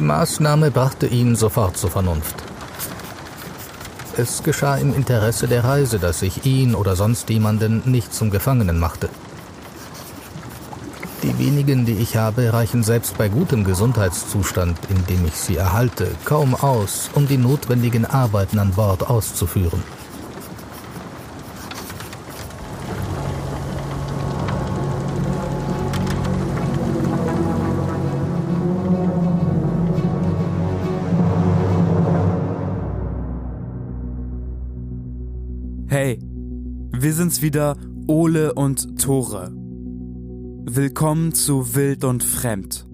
Die Maßnahme brachte ihn sofort zur Vernunft. Es geschah im Interesse der Reise, dass ich ihn oder sonst jemanden nicht zum Gefangenen machte. Die wenigen, die ich habe, reichen selbst bei gutem Gesundheitszustand, in dem ich sie erhalte, kaum aus, um die notwendigen Arbeiten an Bord auszuführen. Wieder, Ole und Tore. Willkommen zu Wild und Fremd.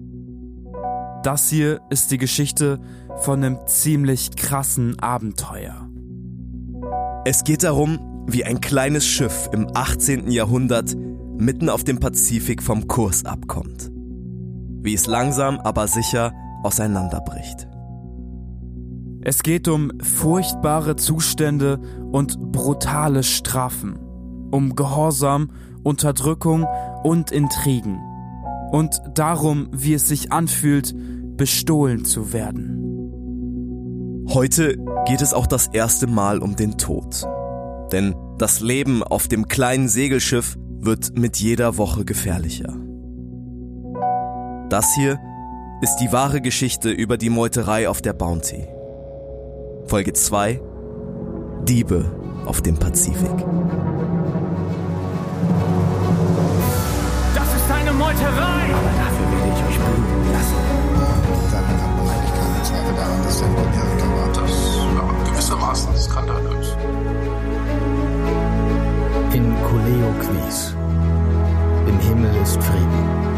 Das hier ist die Geschichte von einem ziemlich krassen Abenteuer. Es geht darum, wie ein kleines Schiff im 18. Jahrhundert mitten auf dem Pazifik vom Kurs abkommt. Wie es langsam aber sicher auseinanderbricht. Es geht um furchtbare Zustände und brutale Strafen, um Gehorsam, Unterdrückung und Intrigen und darum, wie es sich anfühlt, bestohlen zu werden. Heute geht es auch das erste Mal um den Tod. Denn das Leben auf dem kleinen Segelschiff wird mit jeder Woche gefährlicher. Das hier ist die wahre Geschichte über die Meuterei auf der Bounty. Folge 2 Diebe auf dem Pazifik. Das ist eine Meuterei! Aber dafür werde ich euch bluten lassen. Damit hat man eigentlich keinen Zweifel daran, dass er ein Amerika war. Das war gewissermaßen skandalös. In Kuleo Quis. Im Himmel ist Frieden.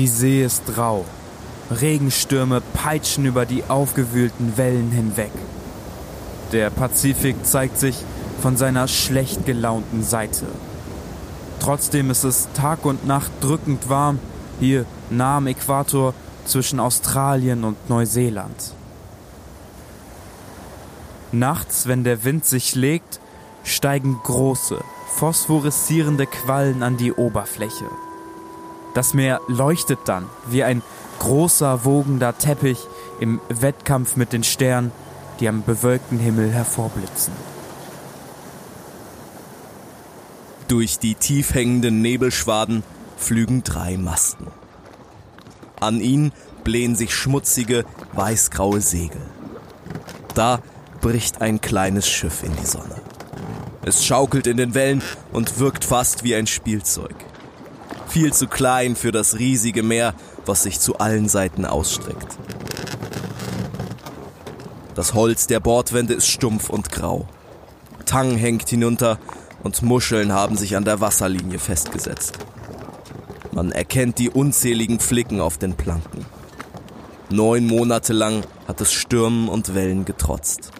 Die See ist rau. Regenstürme peitschen über die aufgewühlten Wellen hinweg. Der Pazifik zeigt sich von seiner schlecht gelaunten Seite. Trotzdem ist es Tag und Nacht drückend warm, hier nah am Äquator zwischen Australien und Neuseeland. Nachts, wenn der Wind sich legt, steigen große, phosphoreszierende Quallen an die Oberfläche. Das Meer leuchtet dann wie ein großer, wogender Teppich im Wettkampf mit den Sternen, die am bewölkten Himmel hervorblitzen. Durch die tief hängenden Nebelschwaden flügen drei Masten. An ihnen blähen sich schmutzige, weißgraue Segel. Da bricht ein kleines Schiff in die Sonne. Es schaukelt in den Wellen und wirkt fast wie ein Spielzeug. Viel zu klein für das riesige Meer, was sich zu allen Seiten ausstreckt. Das Holz der Bordwände ist stumpf und grau. Tang hängt hinunter und Muscheln haben sich an der Wasserlinie festgesetzt. Man erkennt die unzähligen Flicken auf den Planken. Neun Monate lang hat es Stürmen und Wellen getrotzt.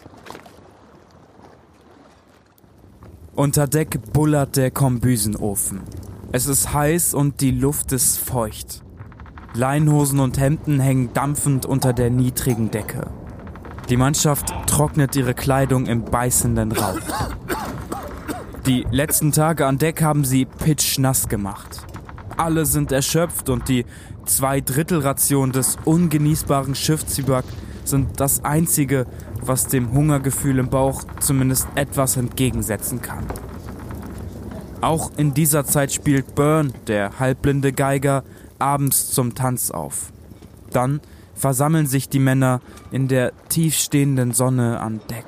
Unter Deck bullert der Kombüsenofen. Es ist heiß und die Luft ist feucht. Leinhosen und Hemden hängen dampfend unter der niedrigen Decke. Die Mannschaft trocknet ihre Kleidung im beißenden Rauch. Die letzten Tage an Deck haben sie pitschnass gemacht. Alle sind erschöpft und die Zweidrittelration des ungenießbaren Schiffszyberg sind das einzige, was dem Hungergefühl im Bauch zumindest etwas entgegensetzen kann. Auch in dieser Zeit spielt Byrne, der halbblinde Geiger, abends zum Tanz auf. Dann versammeln sich die Männer in der tiefstehenden Sonne an Deck.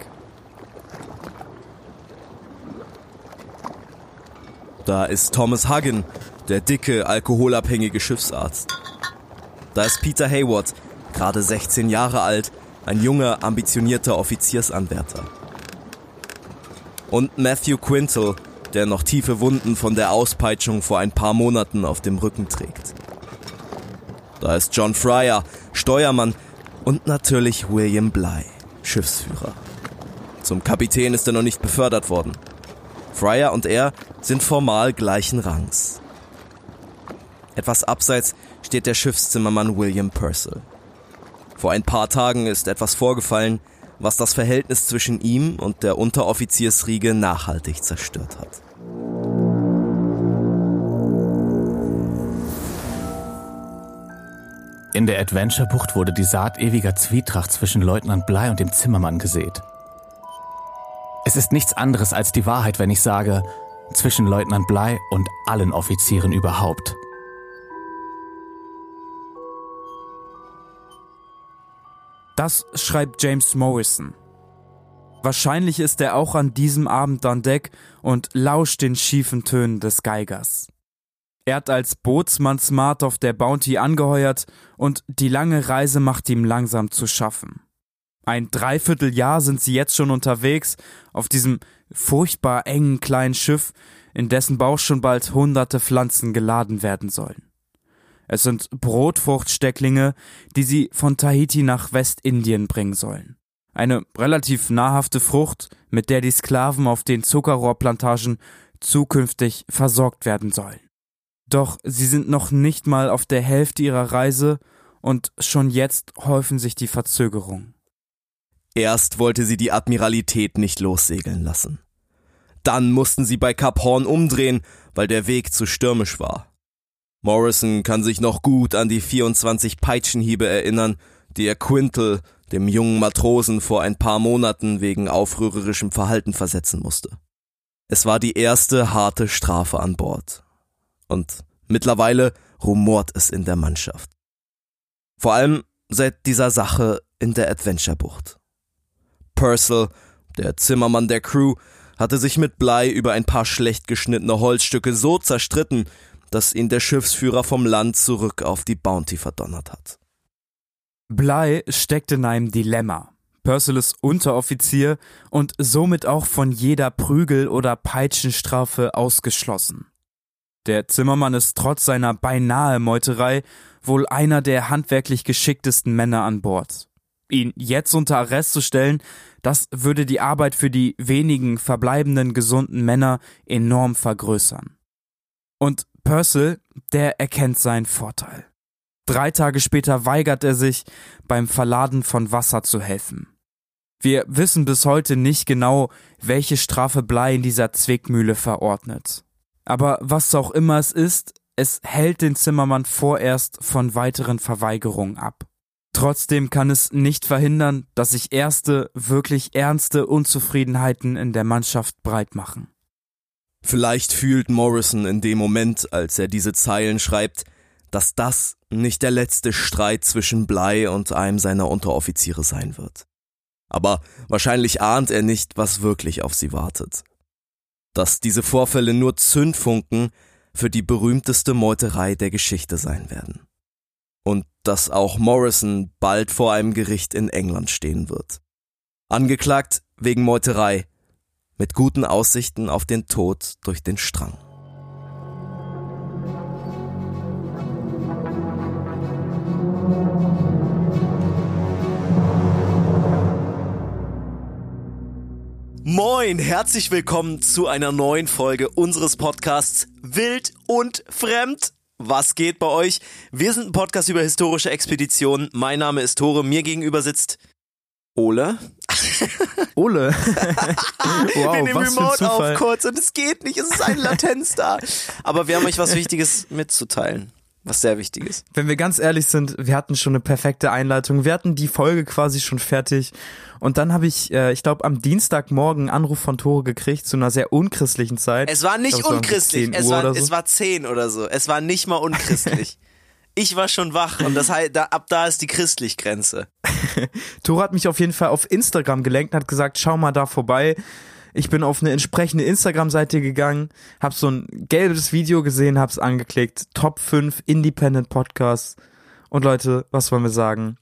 Da ist Thomas Hagen, der dicke, alkoholabhängige Schiffsarzt. Da ist Peter Hayward, gerade 16 Jahre alt, ein junger, ambitionierter Offiziersanwärter. Und Matthew Quintal, der noch tiefe Wunden von der Auspeitschung vor ein paar Monaten auf dem Rücken trägt. Da ist John Fryer, Steuermann und natürlich William Bly, Schiffsführer. Zum Kapitän ist er noch nicht befördert worden. Fryer und er sind formal gleichen Rangs. Etwas abseits steht der Schiffszimmermann William Purcell. Vor ein paar Tagen ist etwas vorgefallen, was das Verhältnis zwischen ihm und der Unteroffiziersriege nachhaltig zerstört hat. In der Adventure-Bucht wurde die Saat ewiger Zwietracht zwischen Leutnant Bly und dem Zimmermann gesät. Es ist nichts anderes als die Wahrheit, wenn ich sage, zwischen Leutnant Bly und allen Offizieren überhaupt. Das schreibt James Morrison. Wahrscheinlich ist er auch an diesem Abend an Deck und lauscht den schiefen Tönen des Geigers. Er hat als Bootsmann Smart auf der Bounty angeheuert und die lange Reise macht ihm langsam zu schaffen. Ein Dreivierteljahr sind sie jetzt schon unterwegs auf diesem furchtbar engen kleinen Schiff, in dessen Bauch schon bald hunderte Pflanzen geladen werden sollen. Es sind Brotfruchtstecklinge, die sie von Tahiti nach Westindien bringen sollen. Eine relativ nahrhafte Frucht, mit der die Sklaven auf den Zuckerrohrplantagen zukünftig versorgt werden sollen. Doch sie sind noch nicht mal auf der Hälfte ihrer Reise und schon jetzt häufen sich die Verzögerungen. Erst wollte sie die Admiralität nicht lossegeln lassen. Dann mussten sie bei Kap Horn umdrehen, weil der Weg zu stürmisch war. Morrison kann sich noch gut an die 24 Peitschenhiebe erinnern, die er Quintal, dem jungen Matrosen, vor ein paar Monaten wegen aufrührerischem Verhalten versetzen musste. Es war die erste harte Strafe an Bord. Und mittlerweile rumort es in der Mannschaft. Vor allem seit dieser Sache in der Adventure-Bucht. Purcell, der Zimmermann der Crew, hatte sich mit Blei über ein paar schlecht geschnittene Holzstücke so zerstritten, dass ihn der Schiffsführer vom Land zurück auf die Bounty verdonnert hat. Bly steckt in einem Dilemma. Purcell ist Unteroffizier und somit auch von jeder Prügel- oder Peitschenstrafe ausgeschlossen. Der Zimmermann ist trotz seiner beinahe Meuterei wohl einer der handwerklich geschicktesten Männer an Bord. Ihn jetzt unter Arrest zu stellen, das würde die Arbeit für die wenigen verbleibenden gesunden Männer enorm vergrößern. Und Purcell, der erkennt seinen Vorteil. Drei Tage später weigert er sich, beim Verladen von Wasser zu helfen. Wir wissen bis heute nicht genau, welche Strafe Blei in dieser Zwickmühle verordnet. Aber was auch immer es ist, es hält den Zimmermann vorerst von weiteren Verweigerungen ab. Trotzdem kann es nicht verhindern, dass sich erste, wirklich ernste Unzufriedenheiten in der Mannschaft breit machen. Vielleicht fühlt Morrison in dem Moment, als er diese Zeilen schreibt, dass das nicht der letzte Streit zwischen Bly und einem seiner Unteroffiziere sein wird. Aber wahrscheinlich ahnt er nicht, was wirklich auf sie wartet. Dass diese Vorfälle nur Zündfunken für die berühmteste Meuterei der Geschichte sein werden. Und dass auch Morrison bald vor einem Gericht in England stehen wird. Angeklagt wegen Meuterei mit guten Aussichten auf den Tod durch den Strang. Moin, herzlich willkommen zu einer neuen Folge unseres Podcasts Wild und Fremd. Was geht bei euch? Wir sind ein Podcast über historische Expeditionen. Mein Name ist Tore, mir gegenüber sitzt Ole. Ole. wow, wir nehmen was Remote auf kurz und es geht nicht, es ist eine Latenz da. Aber wir haben euch was Wichtiges mitzuteilen. Was sehr wichtig ist. Wenn wir ganz ehrlich sind, wir hatten schon eine perfekte Einleitung. Wir hatten die Folge quasi schon fertig. Und dann habe ich, äh, ich glaube, am Dienstagmorgen einen Anruf von Tore gekriegt zu einer sehr unchristlichen Zeit. Es war nicht glaub, unchristlich. Es war, so. es war zehn oder so. Es war nicht mal unchristlich. ich war schon wach und das heißt, da, ab da ist die christlich Grenze. Tore hat mich auf jeden Fall auf Instagram gelenkt hat gesagt, schau mal da vorbei. Ich bin auf eine entsprechende Instagram-Seite gegangen, hab so ein gelbes Video gesehen, hab's angeklickt. Top 5 Independent Podcasts. Und Leute, was wollen wir sagen?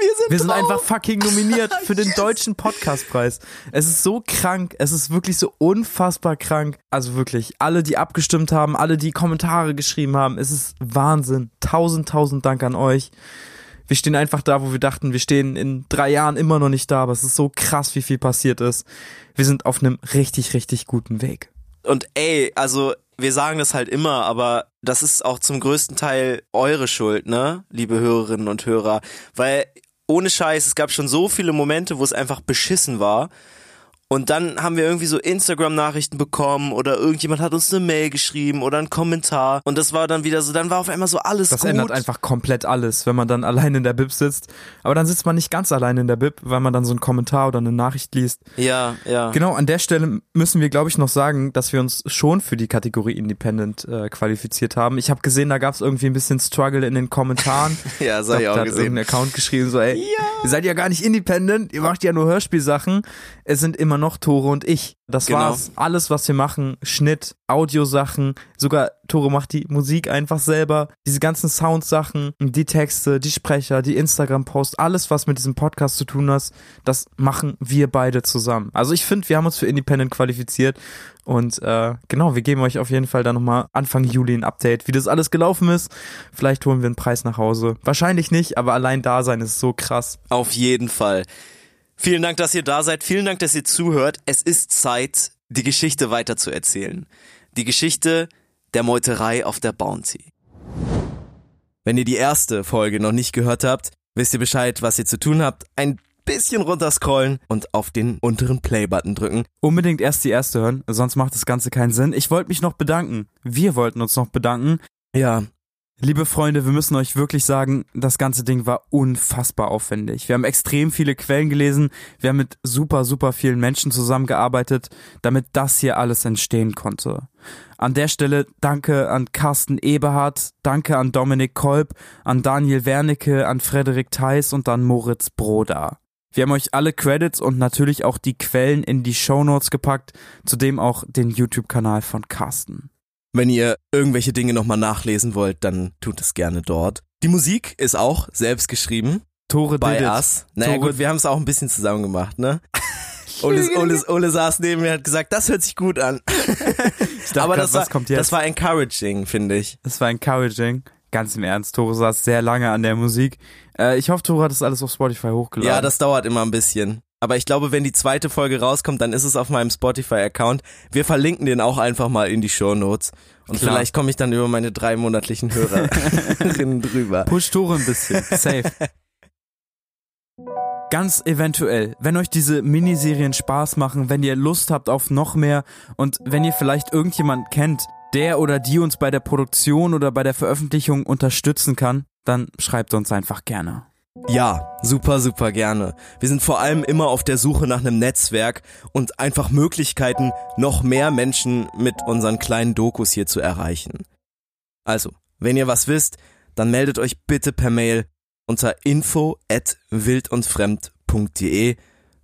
Wir sind, wir sind einfach fucking nominiert für den yes. deutschen Podcastpreis. Es ist so krank, es ist wirklich so unfassbar krank. Also wirklich, alle, die abgestimmt haben, alle, die Kommentare geschrieben haben, es ist Wahnsinn. Tausend, tausend Dank an euch. Wir stehen einfach da, wo wir dachten, wir stehen in drei Jahren immer noch nicht da, aber es ist so krass, wie viel passiert ist. Wir sind auf einem richtig, richtig guten Weg. Und ey, also wir sagen das halt immer, aber das ist auch zum größten Teil eure Schuld, ne, liebe Hörerinnen und Hörer, weil ohne Scheiß, es gab schon so viele Momente, wo es einfach beschissen war. Und dann haben wir irgendwie so Instagram-Nachrichten bekommen oder irgendjemand hat uns eine Mail geschrieben oder einen Kommentar. Und das war dann wieder so, dann war auf einmal so alles Das gut. ändert einfach komplett alles, wenn man dann allein in der Bib sitzt. Aber dann sitzt man nicht ganz allein in der Bib, weil man dann so einen Kommentar oder eine Nachricht liest. Ja, ja. Genau, an der Stelle müssen wir, glaube ich, noch sagen, dass wir uns schon für die Kategorie Independent äh, qualifiziert haben. Ich habe gesehen, da gab es irgendwie ein bisschen Struggle in den Kommentaren. Ja, das hab ich da auch hat gesehen. irgendein Account geschrieben, so, ey, ihr seid ja gar nicht Independent, ihr macht ja nur Hörspielsachen. Es sind immer noch Tore und ich. Das Genau. war's. Alles, was wir machen, Schnitt, Audiosachen, sogar Tore macht die Musik einfach selber. Diese ganzen Soundsachen, die Texte, die Sprecher, die Instagram-Posts, alles, was mit diesem Podcast zu tun hat, das machen wir beide zusammen. Also ich finde, wir haben uns für Independent qualifiziert und äh, genau, wir geben euch auf jeden Fall dann nochmal Anfang Juli ein Update, wie das alles gelaufen ist. Vielleicht holen wir einen Preis nach Hause. Wahrscheinlich nicht, aber allein da sein ist so krass. Auf jeden Fall. Vielen Dank, dass ihr da seid. Vielen Dank, dass ihr zuhört. Es ist Zeit, die Geschichte weiter zu erzählen. Die Geschichte der Meuterei auf der Bounty. Wenn ihr die erste Folge noch nicht gehört habt, wisst ihr Bescheid, was ihr zu tun habt. Ein bisschen runterscrollen und auf den unteren Play-Button drücken. Unbedingt erst die erste hören, sonst macht das Ganze keinen Sinn. Ich wollte mich noch bedanken. Wir wollten uns noch bedanken. Ja, Liebe Freunde, wir müssen euch wirklich sagen, das ganze Ding war unfassbar aufwendig. Wir haben extrem viele Quellen gelesen, wir haben mit super, super vielen Menschen zusammengearbeitet, damit das hier alles entstehen konnte. An der Stelle danke an Carsten Eberhardt, danke an Dominik Kolb, an Daniel Wernicke, an Frederik Theis und an Moritz Broda. Wir haben euch alle Credits und natürlich auch die Quellen in die Shownotes gepackt, zudem auch den YouTube-Kanal von Carsten. Wenn ihr irgendwelche Dinge nochmal nachlesen wollt, dann tut es gerne dort. Die Musik ist auch selbst geschrieben. Tore bei. Us. Naja Tore- gut, wir haben es auch ein bisschen zusammen gemacht, ne? Ole, Ole, Ole saß neben mir und hat gesagt, das hört sich gut an. dachte Aber grad, das war, kommt jetzt? das war encouraging, finde ich. Das war encouraging. Ganz im Ernst, Tore saß sehr lange an der Musik. Äh, ich hoffe, Tore hat das alles auf Spotify hochgeladen. Ja, das dauert immer ein bisschen. Aber ich glaube, wenn die zweite Folge rauskommt, dann ist es auf meinem Spotify-Account. Wir verlinken den auch einfach mal in die Show Notes. Und Klar. vielleicht komme ich dann über meine drei monatlichen Hörerinnen drüber. Push Tore ein bisschen. Safe. Ganz eventuell, wenn euch diese Miniserien Spaß machen, wenn ihr Lust habt auf noch mehr und wenn ihr vielleicht irgendjemand kennt, der oder die uns bei der Produktion oder bei der Veröffentlichung unterstützen kann, dann schreibt uns einfach gerne. Ja, super, super gerne. Wir sind vor allem immer auf der Suche nach einem Netzwerk und einfach Möglichkeiten, noch mehr Menschen mit unseren kleinen Dokus hier zu erreichen. Also, wenn ihr was wisst, dann meldet euch bitte per Mail unter info at wildundfremd.de.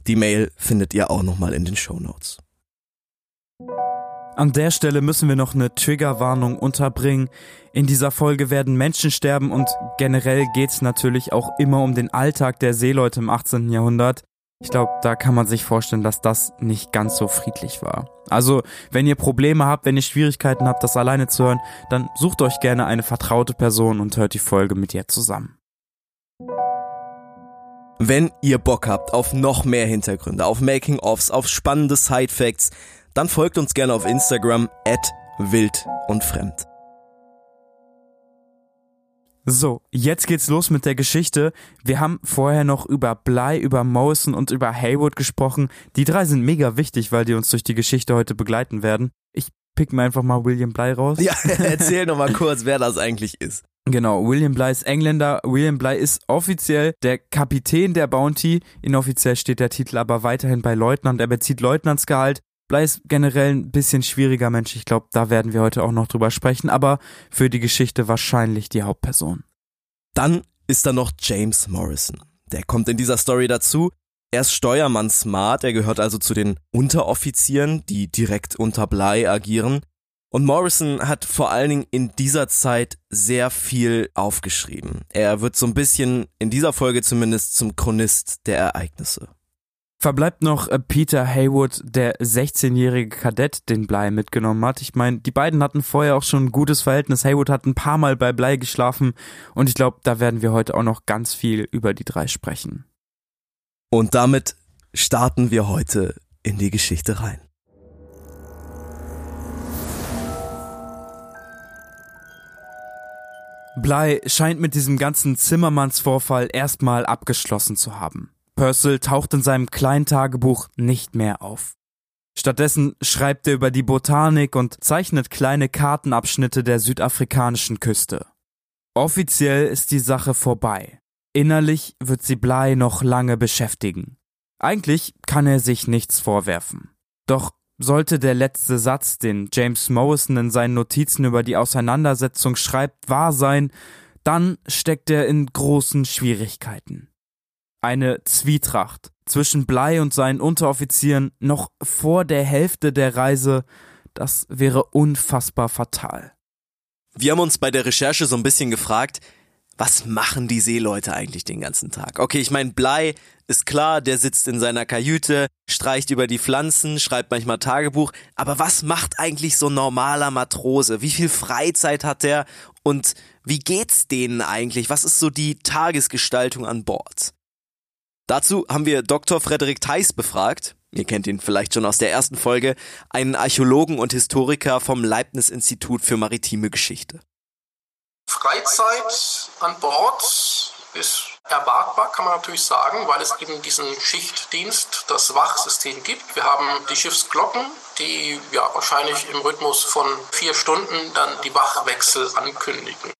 Die Mail findet ihr auch nochmal in den Shownotes. An der Stelle müssen wir noch eine Triggerwarnung unterbringen. In dieser Folge werden Menschen sterben und generell geht's natürlich auch immer um den Alltag der Seeleute im 18. Jahrhundert. Ich glaube, da kann man sich vorstellen, dass das nicht ganz so friedlich war. Also, wenn ihr Probleme habt, wenn ihr Schwierigkeiten habt, das alleine zu hören, dann sucht euch gerne eine vertraute Person und hört die Folge mit ihr zusammen. Wenn ihr Bock habt auf noch mehr Hintergründe, auf Making-ofs, auf spannende Side-Facts, dann folgt uns gerne auf Instagram at wild und fremd. So, jetzt geht's los mit der Geschichte. Wir haben vorher noch über Bly, über Morrison und über Haywood gesprochen. Die drei sind mega wichtig, weil die uns durch die Geschichte heute begleiten werden. Ich pick mir einfach mal William Bly raus. Ja, erzähl noch mal kurz, wer das eigentlich ist. Genau, William Bly ist Engländer. William Bly ist offiziell der Kapitän der Bounty. Inoffiziell steht der Titel aber weiterhin bei Leutnant. Er bezieht Leutnantsgehalt. Bly ist generell ein bisschen schwieriger Mensch. Ich glaube, da werden wir heute auch noch drüber sprechen. Aber für die Geschichte wahrscheinlich die Hauptperson. Dann ist da noch James Morrison. Der kommt in dieser Story dazu. Er ist Steuermann Smart, er gehört also zu den Unteroffizieren, die direkt unter Bly agieren. Und Morrison hat vor allen Dingen in dieser Zeit sehr viel aufgeschrieben. Er wird so ein bisschen, in dieser Folge zumindest, zum Chronist der Ereignisse. Verbleibt noch äh, Peter Haywood, der 16-jährige Kadett, den Bly mitgenommen hat. Ich meine, die beiden hatten vorher auch schon ein gutes Verhältnis. Haywood hat ein paar Mal bei Bly geschlafen und ich glaube, da werden wir heute auch noch ganz viel über die drei sprechen. Und damit starten wir heute in die Geschichte rein. Bly scheint mit diesem ganzen Zimmermannsvorfall erstmal abgeschlossen zu haben. Purcell taucht in seinem kleinen Tagebuch nicht mehr auf. Stattdessen schreibt er über die Botanik und zeichnet kleine Kartenabschnitte der südafrikanischen Küste. Offiziell ist die Sache vorbei. Innerlich wird sie Bly noch lange beschäftigen. Eigentlich kann er sich nichts vorwerfen. Doch sollte der letzte Satz, den James Morrison in seinen Notizen über die Auseinandersetzung schreibt, wahr sein, dann steckt er in großen Schwierigkeiten. Eine Zwietracht zwischen Blei und seinen Unteroffizieren noch vor der Hälfte der Reise, das wäre unfassbar fatal. Wir haben uns bei der Recherche so ein bisschen gefragt, was machen die Seeleute eigentlich den ganzen Tag? Okay, ich meine, Blei ist klar, der sitzt in seiner Kajüte, streicht über die Pflanzen, schreibt manchmal Tagebuch, aber was macht eigentlich so ein normaler Matrose? Wie viel Freizeit hat der und wie geht's denen eigentlich? Was ist so die Tagesgestaltung an Bord? Dazu haben wir Dr. Frederik Theis befragt. Ihr kennt ihn vielleicht schon aus der ersten Folge, einen Archäologen und Historiker vom Leibniz Institut für maritime Geschichte. Freizeit an Bord ist erwartbar, kann man natürlich sagen, weil es eben diesen Schichtdienst, das Wachsystem gibt. Wir haben die Schiffsglocken, die ja wahrscheinlich im Rhythmus von vier Stunden dann die Wachwechsel ankündigen.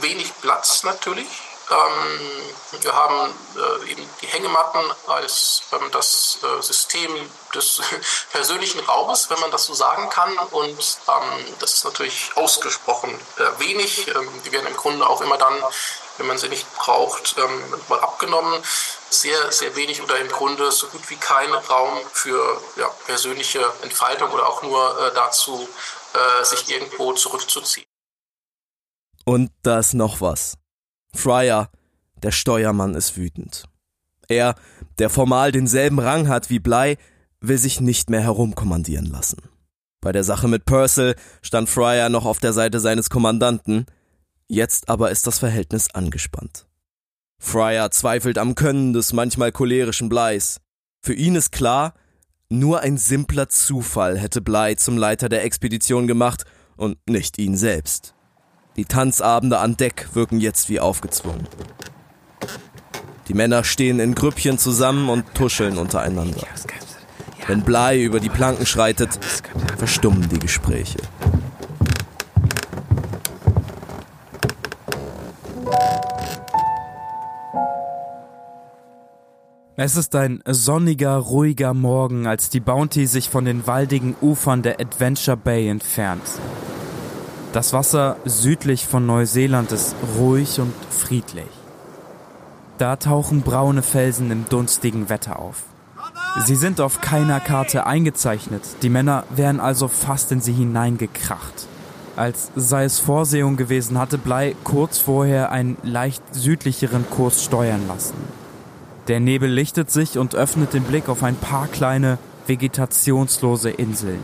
Wenig Platz natürlich. Ähm, wir haben äh, eben die Hängematten als ähm, das äh, System des persönlichen Raumes, wenn man das so sagen kann. Und ähm, das ist natürlich ausgesprochen äh, wenig. die werden im Grunde auch immer dann, wenn man sie nicht braucht, mal abgenommen. Sehr, sehr wenig oder im Grunde so gut wie kein Raum für ja, persönliche Entfaltung oder auch nur dazu, sich irgendwo zurückzuziehen. Und da ist noch was. Fryer, der Steuermann, ist wütend. Er, der formal denselben Rang hat wie Bly, will sich nicht mehr herumkommandieren lassen. Bei der Sache mit Purcell stand Fryer noch auf der Seite seines Kommandanten, jetzt aber ist das Verhältnis angespannt. Fryer zweifelt am Können des manchmal cholerischen Bleis. Für ihn ist klar, nur ein simpler Zufall hätte Bly zum Leiter der Expedition gemacht und nicht ihn selbst. Die Tanzabende an Deck wirken jetzt wie aufgezwungen. Die Männer stehen in Grüppchen zusammen und tuscheln untereinander. Wenn Blei über die Planken schreitet, verstummen die Gespräche. Es ist ein sonniger, ruhiger Morgen, als die Bounty sich von den waldigen Ufern der Adventure Bay entfernt. Das Wasser südlich von Neuseeland ist ruhig und friedlich. Da tauchen braune Felsen im dunstigen Wetter auf. Sie sind auf keiner Karte eingezeichnet, die Männer wären also fast in sie hineingekracht. Als sei es Vorsehung gewesen, hatte Blei kurz vorher einen leicht südlicheren Kurs steuern lassen. Der Nebel lichtet sich und öffnet den Blick auf ein paar kleine, vegetationslose Inseln.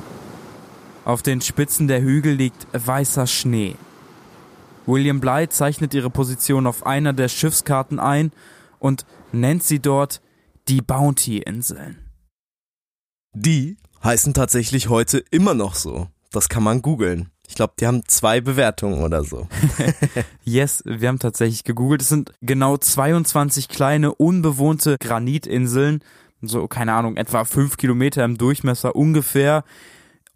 Auf den Spitzen der Hügel liegt weißer Schnee. William Bly zeichnet ihre Position auf einer der Schiffskarten ein und nennt sie dort die Bounty-Inseln. Die heißen tatsächlich heute immer noch so. Das kann man googeln. Ich glaube, die haben zwei Bewertungen oder so. yes, wir haben tatsächlich gegoogelt. Es sind genau 22 kleine, unbewohnte Granitinseln. So, keine Ahnung, etwa fünf Kilometer im Durchmesser ungefähr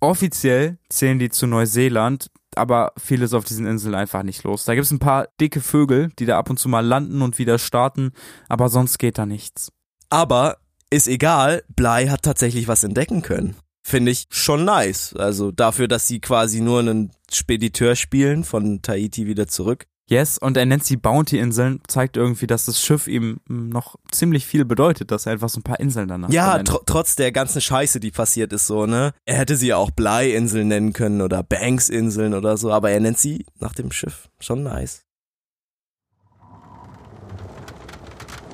Offiziell zählen die zu Neuseeland, aber viel ist auf diesen Inseln einfach nicht los. Da gibt es ein paar dicke Vögel, die da ab und zu mal landen und wieder starten, aber sonst geht da nichts. Aber ist egal, Bly hat tatsächlich was entdecken können. Finde ich schon nice. Also dafür, dass sie quasi nur einen Spediteur spielen von Tahiti wieder zurück. Yes, und er nennt sie Bounty-Inseln, zeigt irgendwie, dass das Schiff ihm noch ziemlich viel bedeutet, dass er einfach so ein paar Inseln danach Ja, tr trotz der ganzen Scheiße, die passiert ist, so, ne? Er hätte sie ja auch Blei-Inseln nennen können oder Banks-Inseln oder so, aber er nennt sie nach dem Schiff. Schon nice.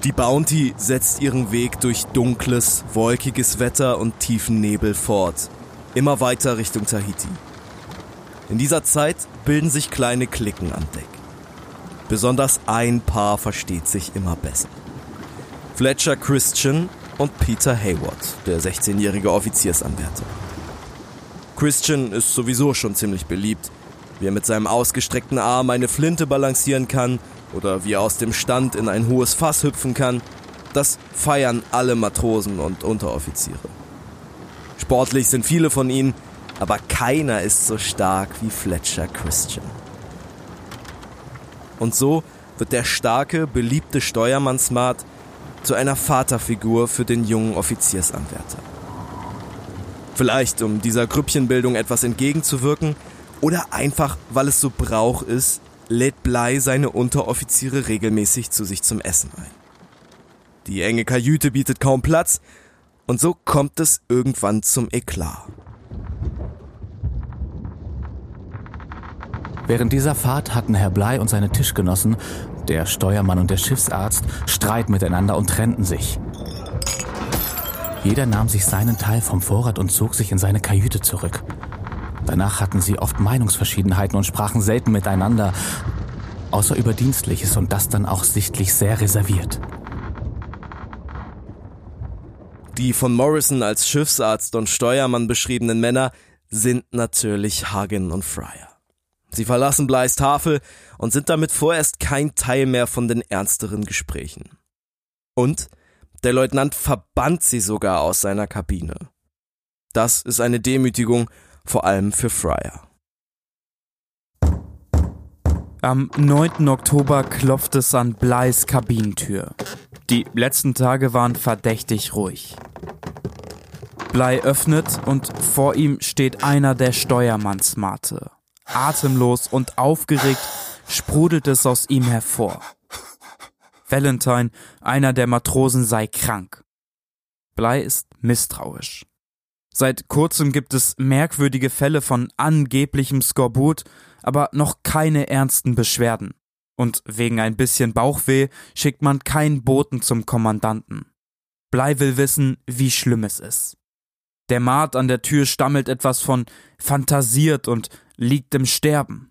Die Bounty setzt ihren Weg durch dunkles, wolkiges Wetter und tiefen Nebel fort, immer weiter Richtung Tahiti. In dieser Zeit bilden sich kleine Klicken an Deck. Besonders ein Paar versteht sich immer besser. Fletcher Christian und Peter Hayward, der 16-jährige Offiziersanwärter. Christian ist sowieso schon ziemlich beliebt, wie er mit seinem ausgestreckten Arm eine Flinte balancieren kann oder wie er aus dem Stand in ein hohes Fass hüpfen kann, das feiern alle Matrosen und Unteroffiziere. Sportlich sind viele von ihnen, aber keiner ist so stark wie Fletcher Christian. Und so wird der starke, beliebte Steuermann Smart zu einer Vaterfigur für den jungen Offiziersanwärter. Vielleicht um dieser Grüppchenbildung etwas entgegenzuwirken oder einfach, weil es so Brauch ist, lädt Blei seine Unteroffiziere regelmäßig zu sich zum Essen ein. Die enge Kajüte bietet kaum Platz und so kommt es irgendwann zum Eklat. Während dieser Fahrt hatten Herr Blei und seine Tischgenossen, der Steuermann und der Schiffsarzt, Streit miteinander und trennten sich. Jeder nahm sich seinen Teil vom Vorrat und zog sich in seine Kajüte zurück. Danach hatten sie oft Meinungsverschiedenheiten und sprachen selten miteinander, außer über Dienstliches und das dann auch sichtlich sehr reserviert. Die von Morrison als Schiffsarzt und Steuermann beschriebenen Männer sind natürlich Hagen und Fryer. Sie verlassen Bleis Tafel und sind damit vorerst kein Teil mehr von den ernsteren Gesprächen. Und der Leutnant verbannt sie sogar aus seiner Kabine. Das ist eine Demütigung, vor allem für Fryer. Am 9. Oktober klopft es an Bleis Kabinentür. Die letzten Tage waren verdächtig ruhig. Blei öffnet und vor ihm steht einer der Steuermannsmate. Atemlos und aufgeregt sprudelt es aus ihm hervor. Valentine, einer der Matrosen, sei krank. Blei ist misstrauisch. Seit kurzem gibt es merkwürdige Fälle von angeblichem Skorbut, aber noch keine ernsten Beschwerden. Und wegen ein bisschen Bauchweh schickt man keinen Boten zum Kommandanten. Blei will wissen, wie schlimm es ist. Der Maat an der Tür stammelt etwas von fantasiert und liegt im Sterben.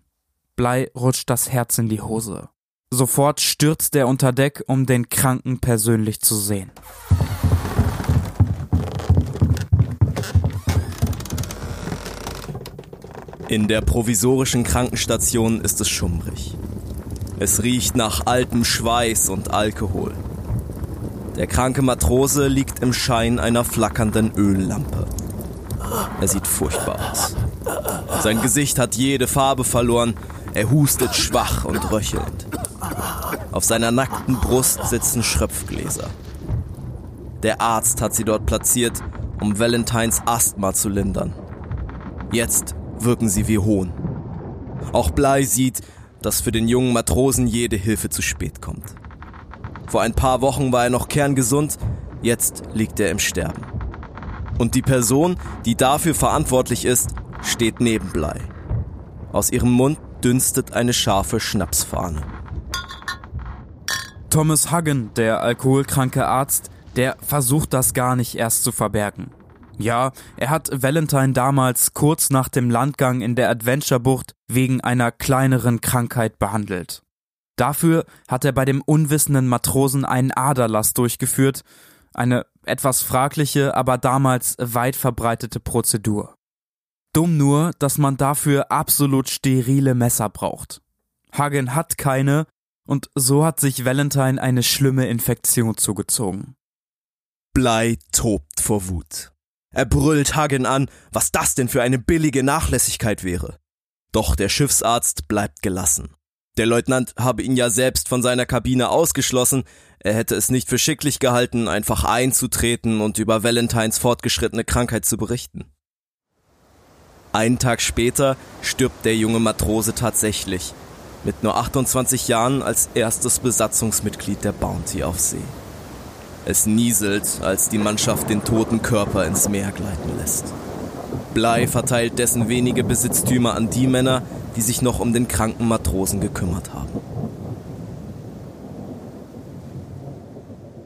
Blei rutscht das Herz in die Hose. Sofort stürzt er unter Deck, um den Kranken persönlich zu sehen. In der provisorischen Krankenstation ist es schummrig. Es riecht nach altem Schweiß und Alkohol. Der kranke Matrose liegt im Schein einer flackernden Öllampe. Er sieht furchtbar aus. Sein Gesicht hat jede Farbe verloren, er hustet schwach und röchelnd. Auf seiner nackten Brust sitzen Schröpfgläser. Der Arzt hat sie dort platziert, um Valentines Asthma zu lindern. Jetzt wirken sie wie Hohn. Auch Blei sieht, dass für den jungen Matrosen jede Hilfe zu spät kommt. Vor ein paar Wochen war er noch kerngesund, jetzt liegt er im Sterben. Und die Person, die dafür verantwortlich ist, steht neben Blei. Aus ihrem Mund dünstet eine scharfe Schnapsfahne. Thomas Huggen, der alkoholkranke Arzt, der versucht das gar nicht erst zu verbergen. Ja, er hat Valentine damals kurz nach dem Landgang in der Adventure-Bucht wegen einer kleineren Krankheit behandelt. Dafür hat er bei dem unwissenden Matrosen einen Aderlass durchgeführt, eine etwas fragliche, aber damals weit verbreitete Prozedur. Dumm nur, dass man dafür absolut sterile Messer braucht. Hagen hat keine, und so hat sich Valentine eine schlimme Infektion zugezogen. Blei tobt vor Wut. Er brüllt Hagen an, was das denn für eine billige Nachlässigkeit wäre. Doch der Schiffsarzt bleibt gelassen. Der Leutnant habe ihn ja selbst von seiner Kabine ausgeschlossen, er hätte es nicht für schicklich gehalten, einfach einzutreten und über Valentines fortgeschrittene Krankheit zu berichten. Einen Tag später stirbt der junge Matrose tatsächlich, mit nur 28 Jahren als erstes Besatzungsmitglied der Bounty auf See. Es nieselt, als die Mannschaft den toten Körper ins Meer gleiten lässt. Blei verteilt dessen wenige Besitztümer an die Männer, die sich noch um den kranken Matrosen gekümmert haben.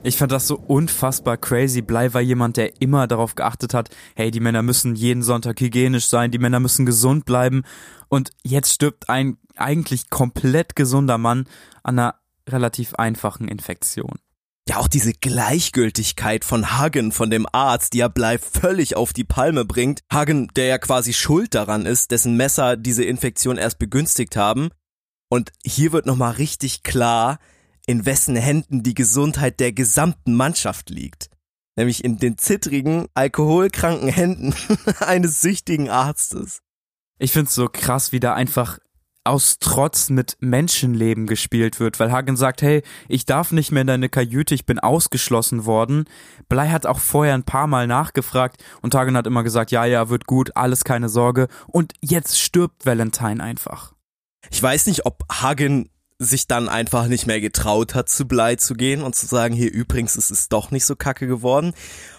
Ich fand das so unfassbar crazy. Blei war jemand, der immer darauf geachtet hat, hey, die Männer müssen jeden Sonntag hygienisch sein, die Männer müssen gesund bleiben. Und jetzt stirbt ein eigentlich komplett gesunder Mann an einer relativ einfachen Infektion. Ja, auch diese Gleichgültigkeit von Hagen, von dem Arzt, die ja Blei völlig auf die Palme bringt. Hagen, der ja quasi schuld daran ist, dessen Messer diese Infektion erst begünstigt haben. Und hier wird nochmal richtig klar, in wessen Händen die Gesundheit der gesamten Mannschaft liegt. Nämlich in den zittrigen, alkoholkranken Händen eines süchtigen Arztes. Ich find's so krass, wie da einfach aus Trotz mit Menschenleben gespielt wird, weil Hagen sagt, hey, ich darf nicht mehr in deine Kajüte, ich bin ausgeschlossen worden. Blei hat auch vorher ein paar Mal nachgefragt und Hagen hat immer gesagt, ja, ja, wird gut, alles keine Sorge. Und jetzt stirbt Valentine einfach. Ich weiß nicht, ob Hagen sich dann einfach nicht mehr getraut hat, zu Blei zu gehen und zu sagen, hier übrigens ist es doch nicht so kacke geworden.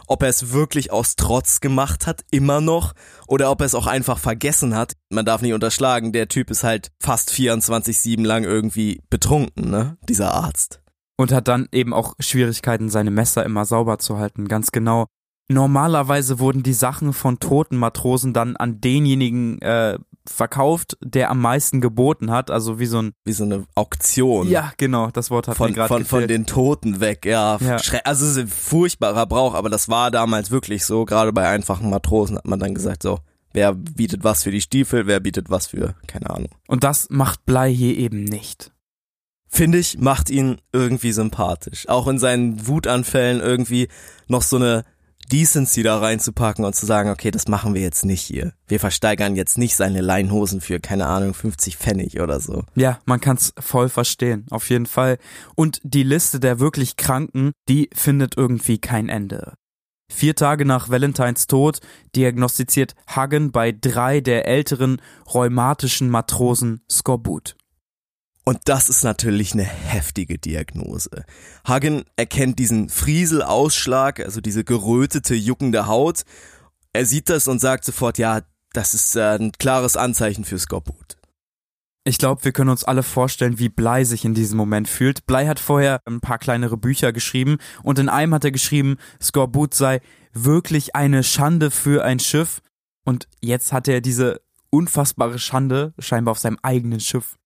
Ob er es wirklich aus Trotz gemacht hat, immer noch, oder ob er es auch einfach vergessen hat. Man darf nicht unterschlagen, der Typ ist halt fast 24-7 lang irgendwie betrunken, ne, dieser Arzt. Und hat dann eben auch Schwierigkeiten, seine Messer immer sauber zu halten, ganz genau. Normalerweise wurden die Sachen von toten Matrosen dann an denjenigen äh, verkauft, der am meisten geboten hat, also wie so ein wie so eine Auktion. Ja, genau, das Wort hat von gerade von von den Toten weg, ja. Ja. Also es ist ein furchtbarer Brauch, aber das war damals wirklich so. Gerade bei einfachen Matrosen hat man dann gesagt so, wer bietet was für die Stiefel, wer bietet was für keine Ahnung. Und das macht Blei hier eben nicht. Finde ich, macht ihn irgendwie sympathisch. Auch in seinen Wutanfällen irgendwie noch so eine Decency da reinzupacken und zu sagen, okay, das machen wir jetzt nicht hier. Wir versteigern jetzt nicht seine Leinhosen für, keine Ahnung, 50 Pfennig oder so. Ja, man kann's voll verstehen, auf jeden Fall. Und die Liste der wirklich Kranken, die findet irgendwie kein Ende. Vier Tage nach Valentines Tod diagnostiziert Hagen bei drei der älteren rheumatischen Matrosen Skorbut. Und das ist natürlich eine heftige Diagnose. Hagen erkennt diesen Frieselausschlag, also diese gerötete, juckende Haut. Er sieht das und sagt sofort, ja, das ist äh, ein klares Anzeichen für Skorbut. Ich glaube, wir können uns alle vorstellen, wie Blei sich in diesem Moment fühlt. Blei hat vorher ein paar kleinere Bücher geschrieben und in einem hat er geschrieben, Skorbut sei wirklich eine Schande für ein Schiff. Und jetzt hat er diese unfassbare Schande scheinbar auf seinem eigenen Schiff.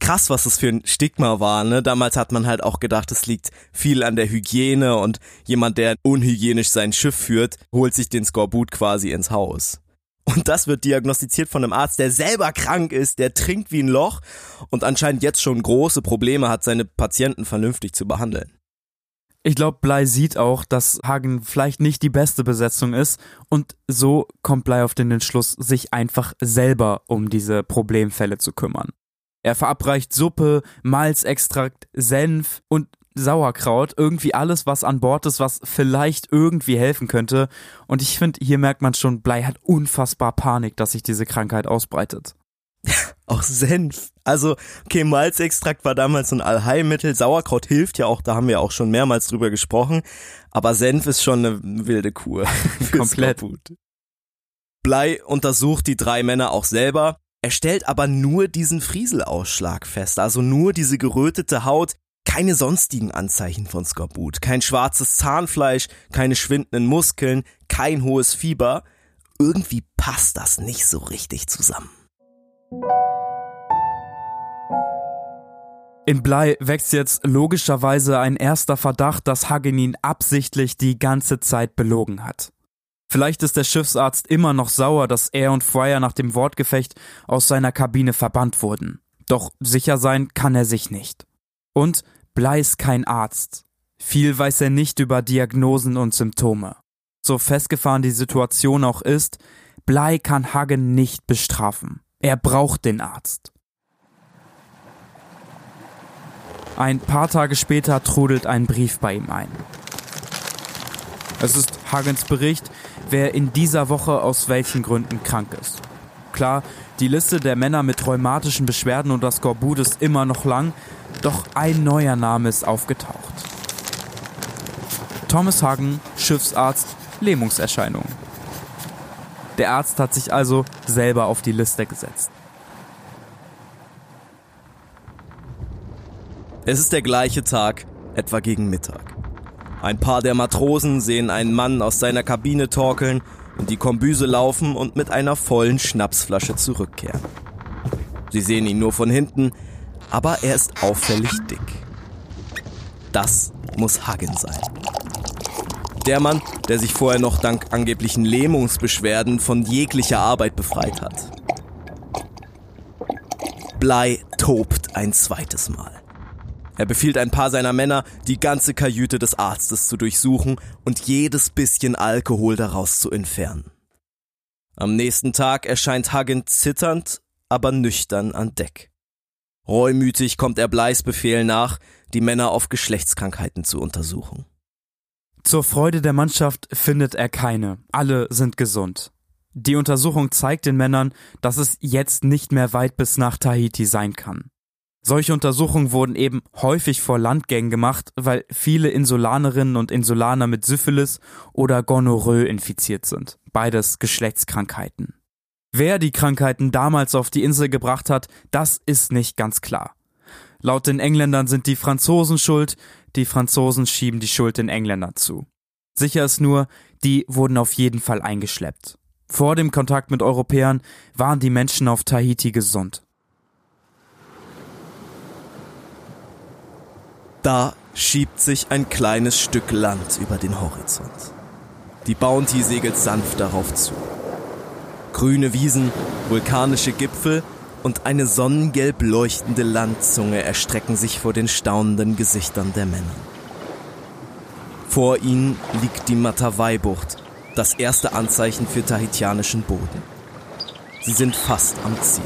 Krass, was das für ein Stigma war, ne? Damals hat man halt auch gedacht, es liegt viel an der Hygiene und jemand, der unhygienisch sein Schiff führt, holt sich den Skorbut quasi ins Haus. Und das wird diagnostiziert von einem Arzt, der selber krank ist, der trinkt wie ein Loch und anscheinend jetzt schon große Probleme hat, seine Patienten vernünftig zu behandeln. Ich glaube, Blei sieht auch, dass Hagen vielleicht nicht die beste Besetzung ist und so kommt Blei auf den Entschluss, sich einfach selber um diese Problemfälle zu kümmern. Er verabreicht Suppe, Malzextrakt, Senf und Sauerkraut, irgendwie alles, was an Bord ist, was vielleicht irgendwie helfen könnte. Und ich finde, hier merkt man schon, Blei hat unfassbar Panik, dass sich diese Krankheit ausbreitet. Auch Senf. Also, okay, Malzextrakt war damals ein Allheilmittel. Sauerkraut hilft ja auch, da haben wir auch schon mehrmals drüber gesprochen. Aber Senf ist schon eine wilde Kur. Komplett. Blei untersucht die drei Männer auch selber. Er stellt aber nur diesen Frieselausschlag fest, also nur diese gerötete Haut, keine sonstigen Anzeichen von Skorbut, kein schwarzes Zahnfleisch, keine schwindenden Muskeln, kein hohes Fieber. Irgendwie passt das nicht so richtig zusammen. In Blei wächst jetzt logischerweise ein erster Verdacht, dass Hagen ihn absichtlich die ganze Zeit belogen hat. Vielleicht ist der Schiffsarzt immer noch sauer, dass er und Fryer nach dem Wortgefecht aus seiner Kabine verbannt wurden. Doch sicher sein kann er sich nicht. Und Blei ist kein Arzt. Viel weiß er nicht über Diagnosen und Symptome. So festgefahren die Situation auch ist, Blei kann Hagen nicht bestrafen. Er braucht den Arzt. Ein paar Tage später trudelt ein Brief bei ihm ein. Es ist Hagens Bericht, wer in dieser Woche aus welchen Gründen krank ist. Klar, die Liste der Männer mit rheumatischen Beschwerden und das Skorbut ist immer noch lang, doch ein neuer Name ist aufgetaucht. Thomas Hagen, Schiffsarzt, Lähmungserscheinungen. Der Arzt hat sich also selber auf die Liste gesetzt. Es ist der gleiche Tag, etwa gegen Mittag. Ein paar der Matrosen sehen einen Mann aus seiner Kabine torkeln und die Kombüse laufen und mit einer vollen Schnapsflasche zurückkehren. Sie sehen ihn nur von hinten, aber er ist auffällig dick. Das muss Hagen sein. Der Mann, der sich vorher noch dank angeblichen Lähmungsbeschwerden von jeglicher Arbeit befreit hat. Blei tobt ein zweites Mal. Er befiehlt ein paar seiner Männer, die ganze Kajüte des Arztes zu durchsuchen und jedes bisschen Alkohol daraus zu entfernen. Am nächsten Tag erscheint Hagen zitternd, aber nüchtern an Deck. Reumütig kommt er Bleis Befehl nach, die Männer auf Geschlechtskrankheiten zu untersuchen. Zur Freude der Mannschaft findet er keine. Alle sind gesund. Die Untersuchung zeigt den Männern, dass es jetzt nicht mehr weit bis nach Tahiti sein kann. Solche Untersuchungen wurden eben häufig vor Landgängen gemacht, weil viele Insulanerinnen und Insulaner mit Syphilis oder Gonorrhoe infiziert sind. Beides Geschlechtskrankheiten. Wer die Krankheiten damals auf die Insel gebracht hat, das ist nicht ganz klar. Laut den Engländern sind die Franzosen schuld, die Franzosen schieben die Schuld den Engländern zu. Sicher ist nur, die wurden auf jeden Fall eingeschleppt. Vor dem Kontakt mit Europäern waren die Menschen auf Tahiti gesund. Da schiebt sich ein kleines Stück Land über den Horizont. Die Bounty segelt sanft darauf zu. Grüne Wiesen, vulkanische Gipfel und eine sonnengelb leuchtende Landzunge erstrecken sich vor den staunenden Gesichtern der Männer. Vor ihnen liegt die Matavai-Bucht, das erste Anzeichen für tahitianischen Boden. Sie sind fast am Ziel.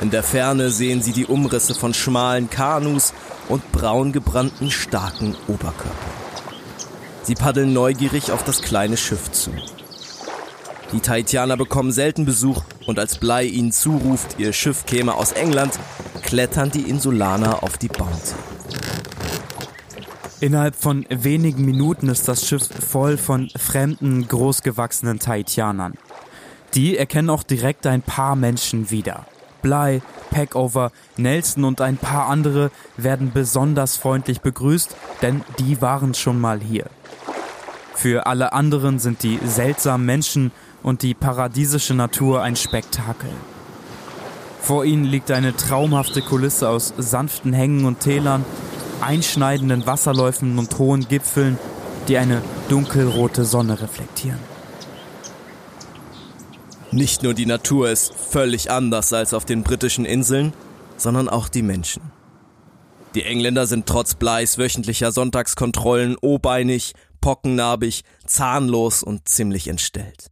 In der Ferne sehen sie die Umrisse von schmalen Kanus und braun gebrannten starken Oberkörpern. Sie paddeln neugierig auf das kleine Schiff zu. Die Tahitianer bekommen selten Besuch und als Blei ihnen zuruft, ihr Schiff käme aus England, klettern die Insulaner auf die Bounty. Innerhalb von wenigen Minuten ist das Schiff voll von fremden, großgewachsenen Tahitianern. Die erkennen auch direkt ein paar Menschen wieder. Bly, Packover, Nelson und ein paar andere werden besonders freundlich begrüßt, denn die waren schon mal hier. Für alle anderen sind die seltsamen Menschen und die paradiesische Natur ein Spektakel. Vor ihnen liegt eine traumhafte Kulisse aus sanften Hängen und Tälern, einschneidenden Wasserläufen und hohen Gipfeln, die eine dunkelrote Sonne reflektieren. Nicht nur die Natur ist völlig anders als auf den britischen Inseln, sondern auch die Menschen. Die Engländer sind trotz Bleis wöchentlicher Sonntagskontrollen obeinig, pockennarbig, zahnlos und ziemlich entstellt.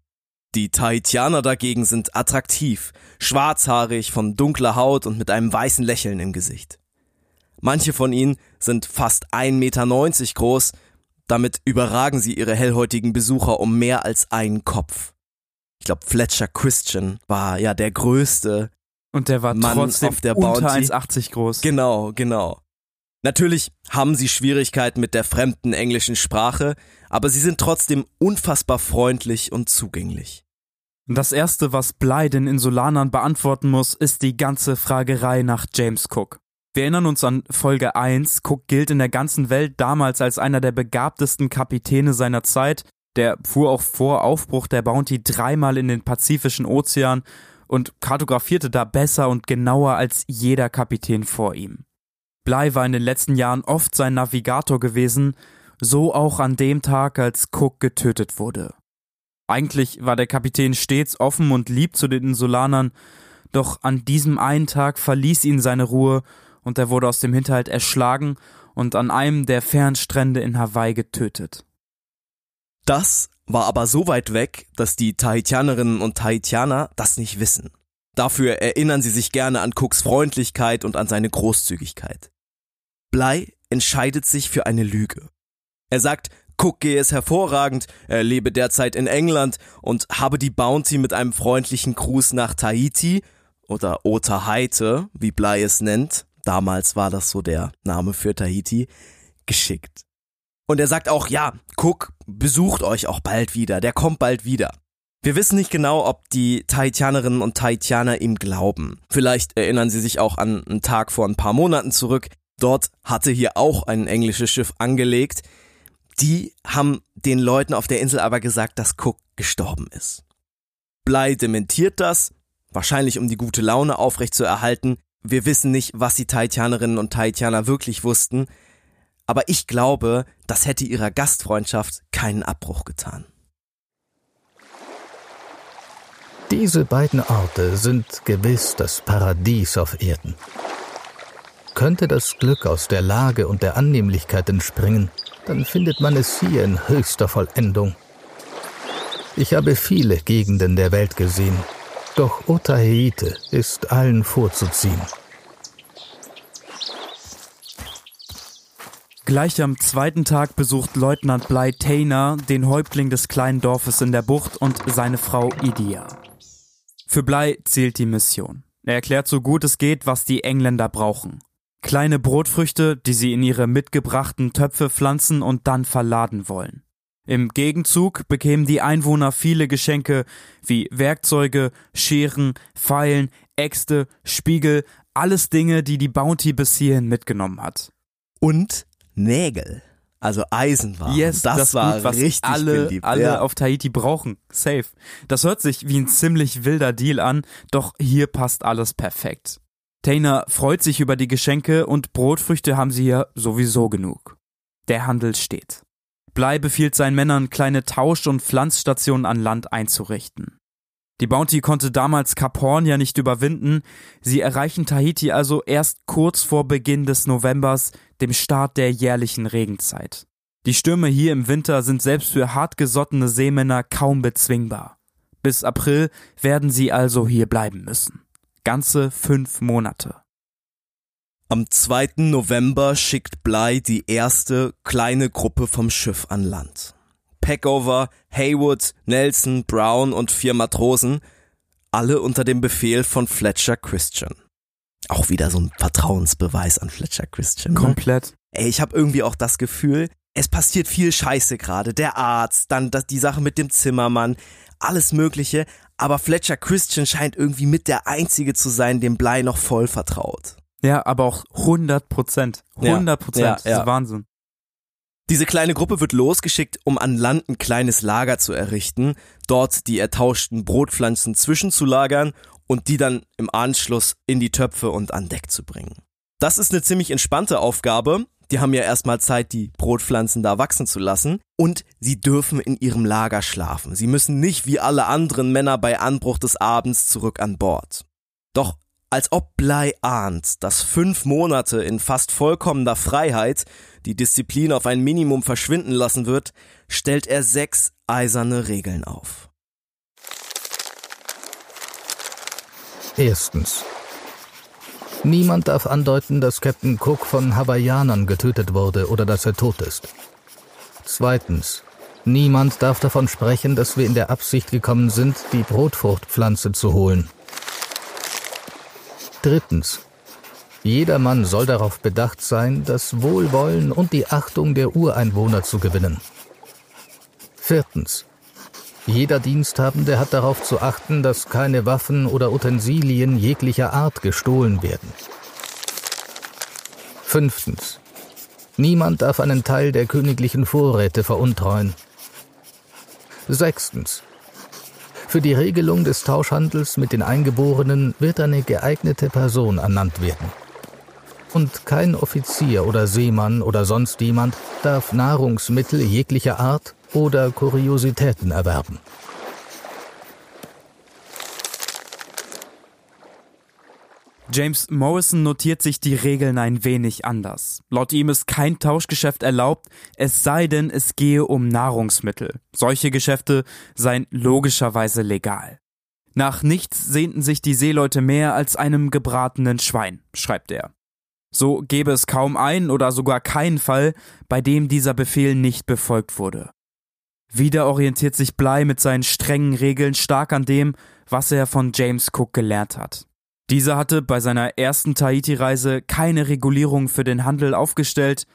Die Tahitianer dagegen sind attraktiv, schwarzhaarig, von dunkler Haut und mit einem weißen Lächeln im Gesicht. Manche von ihnen sind fast 1,90 Meter groß, damit überragen sie ihre hellhäutigen Besucher um mehr als einen Kopf. Ich glaube, Fletcher Christian war ja der größte. Und der war Mann trotzdem auf der unter Bounty. 1,80 groß. Genau, genau. Natürlich haben sie Schwierigkeiten mit der fremden englischen Sprache, aber sie sind trotzdem unfassbar freundlich und zugänglich. Das erste, was Bly den Insulanern beantworten muss, ist die ganze Fragerei nach James Cook. Wir erinnern uns an Folge 1. Cook gilt in der ganzen Welt damals als einer der begabtesten Kapitäne seiner Zeit. Der fuhr auch vor Aufbruch der Bounty dreimal in den Pazifischen Ozean und kartografierte da besser und genauer als jeder Kapitän vor ihm. Bly war in den letzten Jahren oft sein Navigator gewesen, so auch an dem Tag, als Cook getötet wurde. Eigentlich war der Kapitän stets offen und lieb zu den Insulanern, doch an diesem einen Tag verließ ihn seine Ruhe und er wurde aus dem Hinterhalt erschlagen und an einem der Fernstrände in Hawaii getötet. Das war aber so weit weg, dass die Tahitianerinnen und Tahitianer das nicht wissen. Dafür erinnern sie sich gerne an Cooks Freundlichkeit und an seine Großzügigkeit. Bly entscheidet sich für eine Lüge. Er sagt, Cook gehe es hervorragend, er lebe derzeit in England und habe die Bounty mit einem freundlichen Gruß nach Tahiti oder Otaheite, wie Bly es nennt, damals war das so der Name für Tahiti, geschickt. Und er sagt auch, ja, Cook besucht euch auch bald wieder, der kommt bald wieder. Wir wissen nicht genau, ob die Tahitianerinnen und Tahitianer ihm glauben. Vielleicht erinnern sie sich auch an einen Tag vor ein paar Monaten zurück. Dort hatte hier auch ein englisches Schiff angelegt. Die haben den Leuten auf der Insel aber gesagt, dass Cook gestorben ist. Bly dementiert das, wahrscheinlich um die gute Laune aufrechtzuerhalten. Wir wissen nicht, was die Tahitianerinnen und Tahitianer wirklich wussten, aber ich glaube, das hätte ihrer Gastfreundschaft keinen Abbruch getan. Diese beiden Orte sind gewiss das Paradies auf Erden. Könnte das Glück aus der Lage und der Annehmlichkeit entspringen, dann findet man es hier in höchster Vollendung. Ich habe viele Gegenden der Welt gesehen, doch Otaheite ist allen vorzuziehen. Gleich am zweiten Tag besucht Leutnant Bly Tainer den Häuptling des kleinen Dorfes in der Bucht und seine Frau Idia. Für Bly zählt die Mission. Er erklärt so gut es geht, was die Engländer brauchen. Kleine Brotfrüchte, die sie in ihre mitgebrachten Töpfe pflanzen und dann verladen wollen. Im Gegenzug bekämen die Einwohner viele Geschenke wie Werkzeuge, Scheren, Pfeilen, Äxte, Spiegel, alles Dinge, die die Bounty bis hierhin mitgenommen hat. Und Nägel, also Eisenwaren. Yes, das, das war Gut, was richtig alle, beliebt. alle ja. auf Tahiti brauchen. Safe. Das hört sich wie ein ziemlich wilder Deal an, doch hier passt alles perfekt. Tainer freut sich über die Geschenke und Brotfrüchte haben sie hier sowieso genug. Der Handel steht. Bly befiehlt seinen Männern, kleine Tausch- und Pflanzstationen an Land einzurichten. Die Bounty konnte damals Kap Horn ja nicht überwinden, sie erreichen Tahiti also erst kurz vor Beginn des Novembers, dem Start der jährlichen Regenzeit. Die Stürme hier im Winter sind selbst für hartgesottene Seemänner kaum bezwingbar. Bis April werden sie also hier bleiben müssen. Ganze fünf Monate. Am 2. November schickt Bly die erste kleine Gruppe vom Schiff an Land. Peckover, Haywood, Nelson, Brown und vier Matrosen, alle unter dem Befehl von Fletcher Christian. Auch wieder so ein Vertrauensbeweis an Fletcher Christian. Ne? Komplett. Ey, ich habe irgendwie auch das Gefühl, es passiert viel Scheiße gerade. Der Arzt, dann das, die Sache mit dem Zimmermann, alles Mögliche. Aber Fletcher Christian scheint irgendwie mit der Einzige zu sein, dem Bly noch voll vertraut. Ja, aber auch 100 Prozent. 100 Prozent. Ja, Das ja. ist Wahnsinn. Diese kleine Gruppe wird losgeschickt, um an Land ein kleines Lager zu errichten, dort die ertauschten Brotpflanzen zwischenzulagern und die dann im Anschluss in die Töpfe und an Deck zu bringen. Das ist eine ziemlich entspannte Aufgabe. Die haben ja erstmal Zeit, die Brotpflanzen da wachsen zu lassen. Und sie dürfen in ihrem Lager schlafen. Sie müssen nicht wie alle anderen Männer bei Anbruch des Abends zurück an Bord. Doch als ob Bly ahnt, dass fünf Monate in fast vollkommener Freiheit die Disziplin auf ein Minimum verschwinden lassen wird, stellt er sechs eiserne Regeln auf. Erstens. Niemand darf andeuten, dass Captain Cook von Hawaiianern getötet wurde oder dass er tot ist. Zweitens. Niemand darf davon sprechen, dass wir in der Absicht gekommen sind, die Brotfruchtpflanze zu holen. Drittens. Jeder Mann soll darauf bedacht sein, das Wohlwollen und die Achtung der Ureinwohner zu gewinnen. Viertens. Jeder Diensthabende hat darauf zu achten, dass keine Waffen oder Utensilien jeglicher Art gestohlen werden. Fünftens. Niemand darf einen Teil der königlichen Vorräte veruntreuen. Sechstens. Für die Regelung des Tauschhandels mit den Eingeborenen wird eine geeignete Person ernannt werden. Und kein Offizier oder Seemann oder sonst jemand darf Nahrungsmittel jeglicher Art oder Kuriositäten erwerben. James Morrison notiert sich die Regeln ein wenig anders. Laut ihm ist kein Tauschgeschäft erlaubt, es sei denn, es gehe um Nahrungsmittel. Solche Geschäfte seien logischerweise legal. Nach nichts sehnten sich die Seeleute mehr als einem gebratenen Schwein, schreibt er. So gäbe es kaum einen oder sogar keinen Fall, bei dem dieser Befehl nicht befolgt wurde. Wieder orientiert sich Bly mit seinen strengen Regeln stark an dem, was er von James Cook gelernt hat. Dieser hatte bei seiner ersten Tahiti-Reise keine Regulierung für den Handel aufgestellt,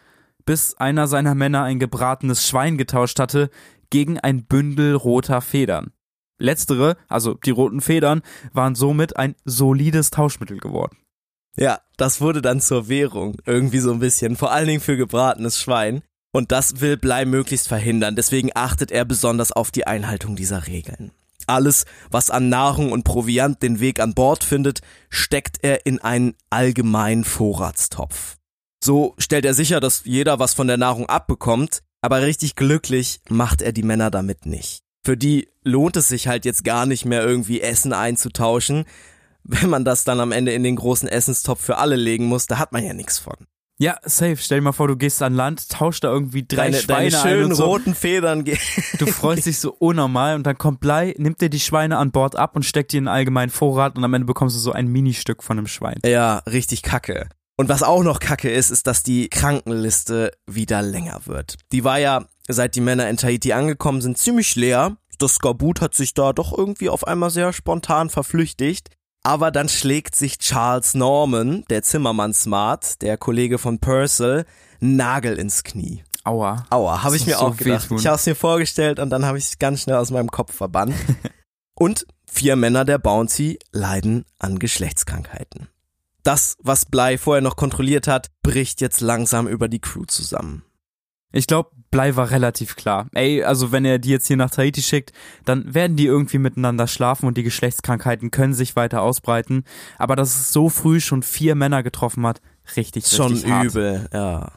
bis einer seiner Männer ein gebratenes Schwein getauscht hatte gegen ein Bündel roter Federn. Letztere, also die roten Federn, waren somit ein solides Tauschmittel geworden. Ja, das wurde dann zur Währung, irgendwie so ein bisschen, vor allen Dingen für gebratenes Schwein. Und das will Blei möglichst verhindern, deswegen achtet er besonders auf die Einhaltung dieser Regeln. Alles, was an Nahrung und Proviant den Weg an Bord findet, steckt er in einen allgemeinen Vorratstopf. So stellt er sicher, dass jeder was von der Nahrung abbekommt, aber richtig glücklich macht er die Männer damit nicht. Für die lohnt es sich halt jetzt gar nicht mehr irgendwie Essen einzutauschen. Wenn man das dann am Ende in den großen Essenstopf für alle legen muss, da hat man ja nichts von. Ja, safe. Stell dir mal vor, du gehst an Land, tauschst da irgendwie drei Deine, Schweine deine ein schönen und so. roten Federn. Du freust dich so unnormal und dann kommt Blei, nimmt dir die Schweine an Bord ab und steckt die in einen allgemeinen Vorrat und am Ende bekommst du so ein Ministück von einem Schwein. Ja, richtig kacke. Und was auch noch kacke ist, ist, dass die Krankenliste wieder länger wird. Die war ja, seit die Männer in Tahiti angekommen sind, ziemlich leer. Das Skorbut hat sich da doch irgendwie auf einmal sehr spontan verflüchtigt. Aber dann schlägt sich Charles Norman, der Zimmermann Smart, der Kollege von Purcell, Nagel ins Knie. Aua. Aua, habe ich mir so auch gedacht. wehtun. Ich habe es mir vorgestellt und dann habe ich es ganz schnell aus meinem Kopf verbannt. und vier Männer der Bounty leiden an Geschlechtskrankheiten. Das, was Bly vorher noch kontrolliert hat, bricht jetzt langsam über die Crew zusammen. Ich glaube, Blei war relativ klar. Ey, also wenn er die jetzt hier nach Tahiti schickt, dann werden die irgendwie miteinander schlafen und die Geschlechtskrankheiten können sich weiter ausbreiten. Aber dass es so früh schon vier Männer getroffen hat, richtig, schon richtig hart. übel, ja.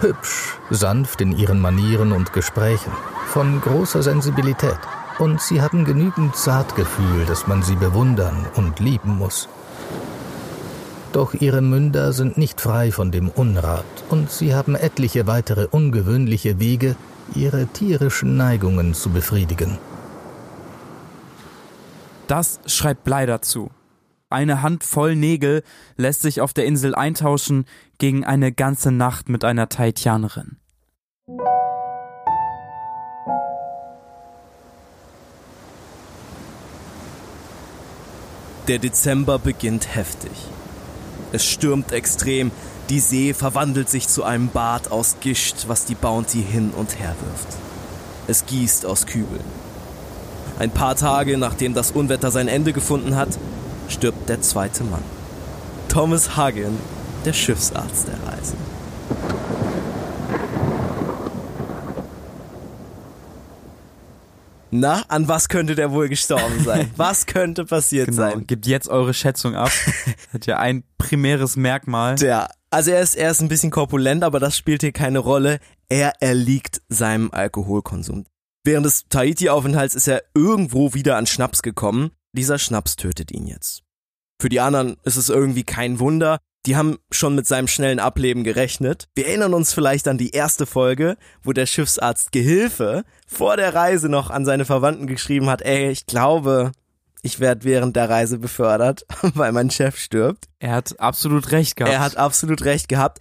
Hübsch, sanft in ihren Manieren und Gesprächen, von großer Sensibilität. Und sie hatten genügend Zartgefühl, dass man sie bewundern und lieben muss. Doch ihre Münder sind nicht frei von dem Unrat und sie haben etliche weitere ungewöhnliche Wege, ihre tierischen Neigungen zu befriedigen. Das schreibt Blei dazu. Eine Handvoll Nägel lässt sich auf der Insel eintauschen gegen eine ganze Nacht mit einer Tahitianerin. Der Dezember beginnt heftig. Es stürmt extrem, die See verwandelt sich zu einem Bad aus Gischt, was die Bounty hin und her wirft. Es gießt aus Kübeln. Ein paar Tage nachdem das Unwetter sein Ende gefunden hat, stirbt der zweite Mann. Thomas Hagen, der Schiffsarzt der Reise. Na, an was könnte der wohl gestorben sein? Was könnte passiert Genau. sein? Gebt jetzt eure Schätzung ab. Hat ja ein primäres Merkmal. Der, also er ist, er ist ein bisschen korpulent, aber das spielt hier keine Rolle. Er erliegt seinem Alkoholkonsum. Während des Tahiti-Aufenthalts ist er irgendwo wieder an Schnaps gekommen. Dieser Schnaps tötet ihn jetzt. Für die anderen ist es irgendwie kein Wunder. Die haben schon mit seinem schnellen Ableben gerechnet. Wir erinnern uns vielleicht an die erste Folge, wo der Schiffsarzt Gehilfe vor der Reise noch an seine Verwandten geschrieben hat, ey, ich glaube, ich werde während der Reise befördert, weil mein Chef stirbt. Er hat absolut recht gehabt. Er hat absolut recht gehabt.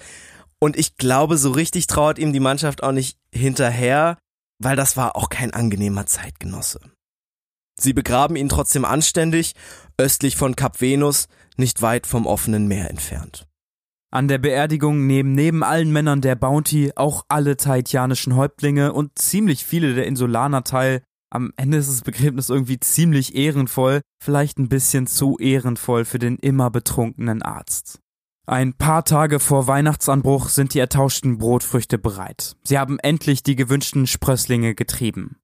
Und ich glaube, so richtig trauert ihm die Mannschaft auch nicht hinterher, weil das war auch kein angenehmer Zeitgenosse. Sie begraben ihn trotzdem anständig, östlich von Kap Venus, nicht weit vom offenen Meer entfernt. An der Beerdigung nehmen neben allen Männern der Bounty auch alle tahitianischen Häuptlinge und ziemlich viele der Insulaner teil. Am Ende ist das Begräbnis irgendwie ziemlich ehrenvoll, vielleicht ein bisschen zu ehrenvoll für den immer betrunkenen Arzt. Ein paar Tage vor Weihnachtsanbruch sind die ertauschten Brotfrüchte bereit. Sie haben endlich die gewünschten Sprösslinge getrieben.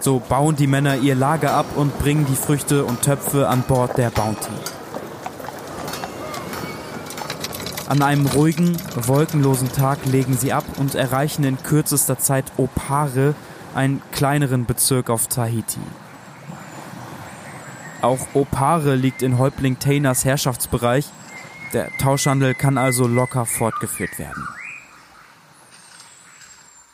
So bauen die Männer ihr Lager ab und bringen die Früchte und Töpfe an Bord der Bounty. An einem ruhigen, wolkenlosen Tag legen sie ab und erreichen in kürzester Zeit Opare, einen kleineren Bezirk auf Tahiti. Auch Opare liegt in Häuptling Tainers Herrschaftsbereich. Der Tauschhandel kann also locker fortgeführt werden.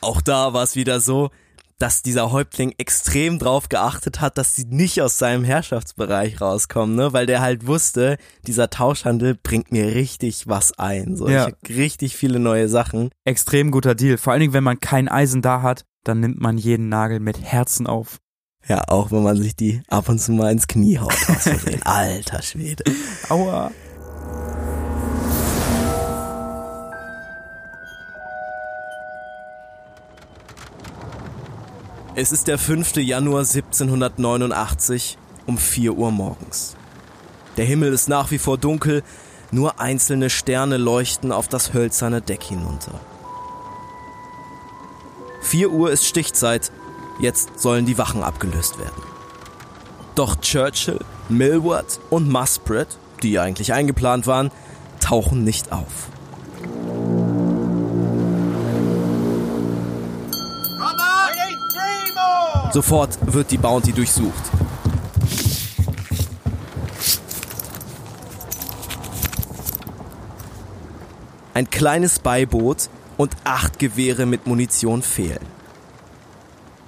Auch da war es wieder so, dass dieser Häuptling extrem drauf geachtet hat, dass sie nicht aus seinem Herrschaftsbereich rauskommen, ne? Weil der halt wusste, dieser Tauschhandel bringt mir richtig was ein. So, Ja. richtig viele neue Sachen. Extrem guter Deal. Vor allen Dingen, wenn man kein Eisen da hat, dann nimmt man jeden Nagel mit Herzen auf. Ja, auch wenn man sich die ab und zu mal ins Knie haut. aus. Alter Schwede. Aua. Es ist der 5. Januar 1789 um 4 Uhr morgens. Der Himmel ist nach wie vor dunkel, nur einzelne Sterne leuchten auf das hölzerne Deck hinunter. 4 Uhr ist Stichzeit, jetzt sollen die Wachen abgelöst werden. Doch Churchill, Millward und Muspratt, die eigentlich eingeplant waren, tauchen nicht auf. Sofort wird die Bounty durchsucht. Ein kleines Beiboot und acht Gewehre mit Munition fehlen.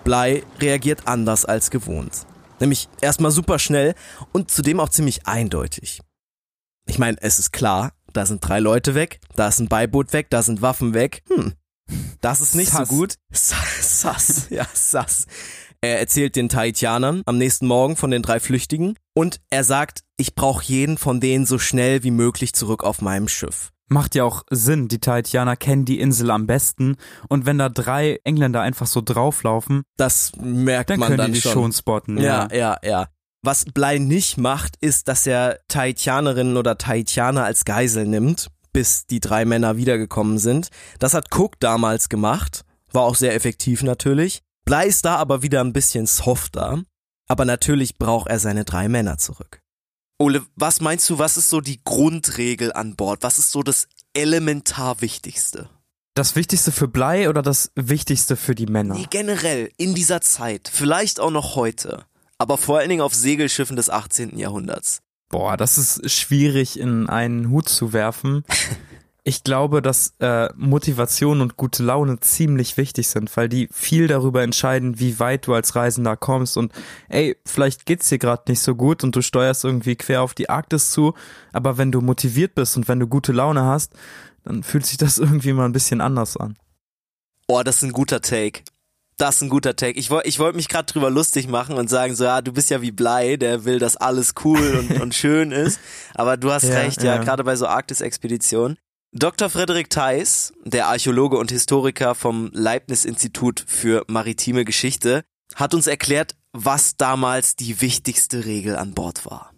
Blei reagiert anders als gewohnt. Nämlich erstmal super schnell und zudem auch ziemlich eindeutig. Ich meine, es ist klar, da sind drei Leute weg, da ist ein Beiboot weg, da sind Waffen weg. Hm, das ist nicht Sass. so gut. Sass, sass, ja, sass. Er erzählt den Tahitianern am nächsten Morgen von den drei Flüchtigen und er sagt, ich brauche jeden von denen so schnell wie möglich zurück auf meinem Schiff. Macht ja auch Sinn, die Tahitianer kennen die Insel am besten und wenn da drei Engländer einfach so drauflaufen, Das merkt dann man können dann die schon. schon spotten. Ja, ja, ja. Was Blei nicht macht, ist, dass er Tahitianerinnen oder Tahitianer als Geisel nimmt, bis die drei Männer wiedergekommen sind. Das hat Cook damals gemacht, war auch sehr effektiv natürlich. Blei ist da aber wieder ein bisschen softer, aber natürlich braucht er seine drei Männer zurück. Ole, was meinst du, was ist so die Grundregel an Bord? Was ist so das elementar Wichtigste? Das Wichtigste für Blei oder das Wichtigste für die Männer? Nee, generell in dieser Zeit, vielleicht auch noch heute, aber vor allen Dingen auf Segelschiffen des 18. Jahrhunderts. Boah, das ist schwierig in einen Hut zu werfen. Ich glaube, dass äh, Motivation und gute Laune ziemlich wichtig sind, weil die viel darüber entscheiden, wie weit du als Reisender kommst. Und ey, vielleicht geht's dir gerade nicht so gut und du steuerst irgendwie quer auf die Arktis zu, aber wenn du motiviert bist und wenn du gute Laune hast, dann fühlt sich das irgendwie mal ein bisschen anders an. Oh, das ist ein guter Take. Das ist ein guter Take. Ich wollte ich wollt mich gerade drüber lustig machen und sagen, so, ja, du bist ja wie Blei, der will, dass alles cool und, und schön ist. Aber du hast Ja, recht, ja, ja. gerade bei so Arktis-Expeditionen. Dr. Frederik Theis, der Archäologe und Historiker vom Leibniz-Institut für maritime Geschichte, hat uns erklärt, was damals die wichtigste Regel an Bord war.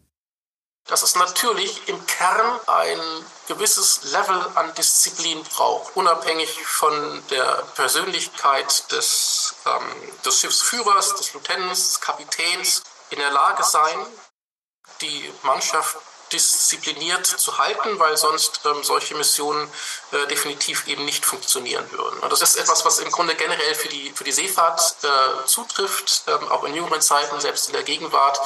dass es natürlich im Kern ein gewisses Level an Disziplin braucht, unabhängig von der Persönlichkeit des, ähm, des Schiffsführers, des Lieutenants, des Kapitäns, in der Lage sein, die Mannschaft diszipliniert zu halten, weil sonst ähm, solche Missionen äh, definitiv eben nicht funktionieren würden. Und das ist etwas, was im Grunde generell für die, für die Seefahrt äh, zutrifft, ähm, auch in jüngeren Zeiten, selbst in der Gegenwart.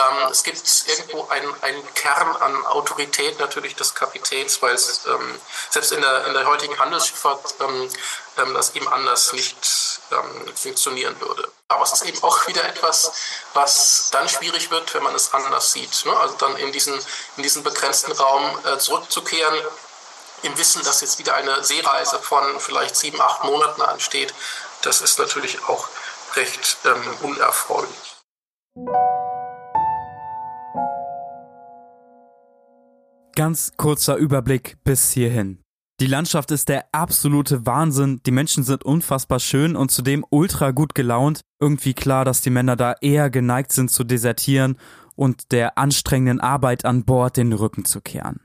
Ähm, es gibt irgendwo einen, Kern an Autorität natürlich des Kapitäns, weil es ähm, selbst in der, in der heutigen Handelsschifffahrt ähm, ähm, das eben anders nicht ähm, funktionieren würde. Aber es ist eben auch wieder etwas, was dann schwierig wird, wenn man es anders sieht. Ne? Also dann in diesen, in diesen begrenzten Raum äh, zurückzukehren, im Wissen, dass jetzt wieder eine Seereise von vielleicht sieben, acht Monaten ansteht, das ist natürlich auch recht ähm, unerfreulich. Ganz kurzer Überblick bis hierhin. Die Landschaft ist der absolute Wahnsinn, die Menschen sind unfassbar schön und zudem ultra gut gelaunt. Irgendwie klar, dass die Männer da eher geneigt sind zu desertieren und der anstrengenden Arbeit an Bord den Rücken zu kehren.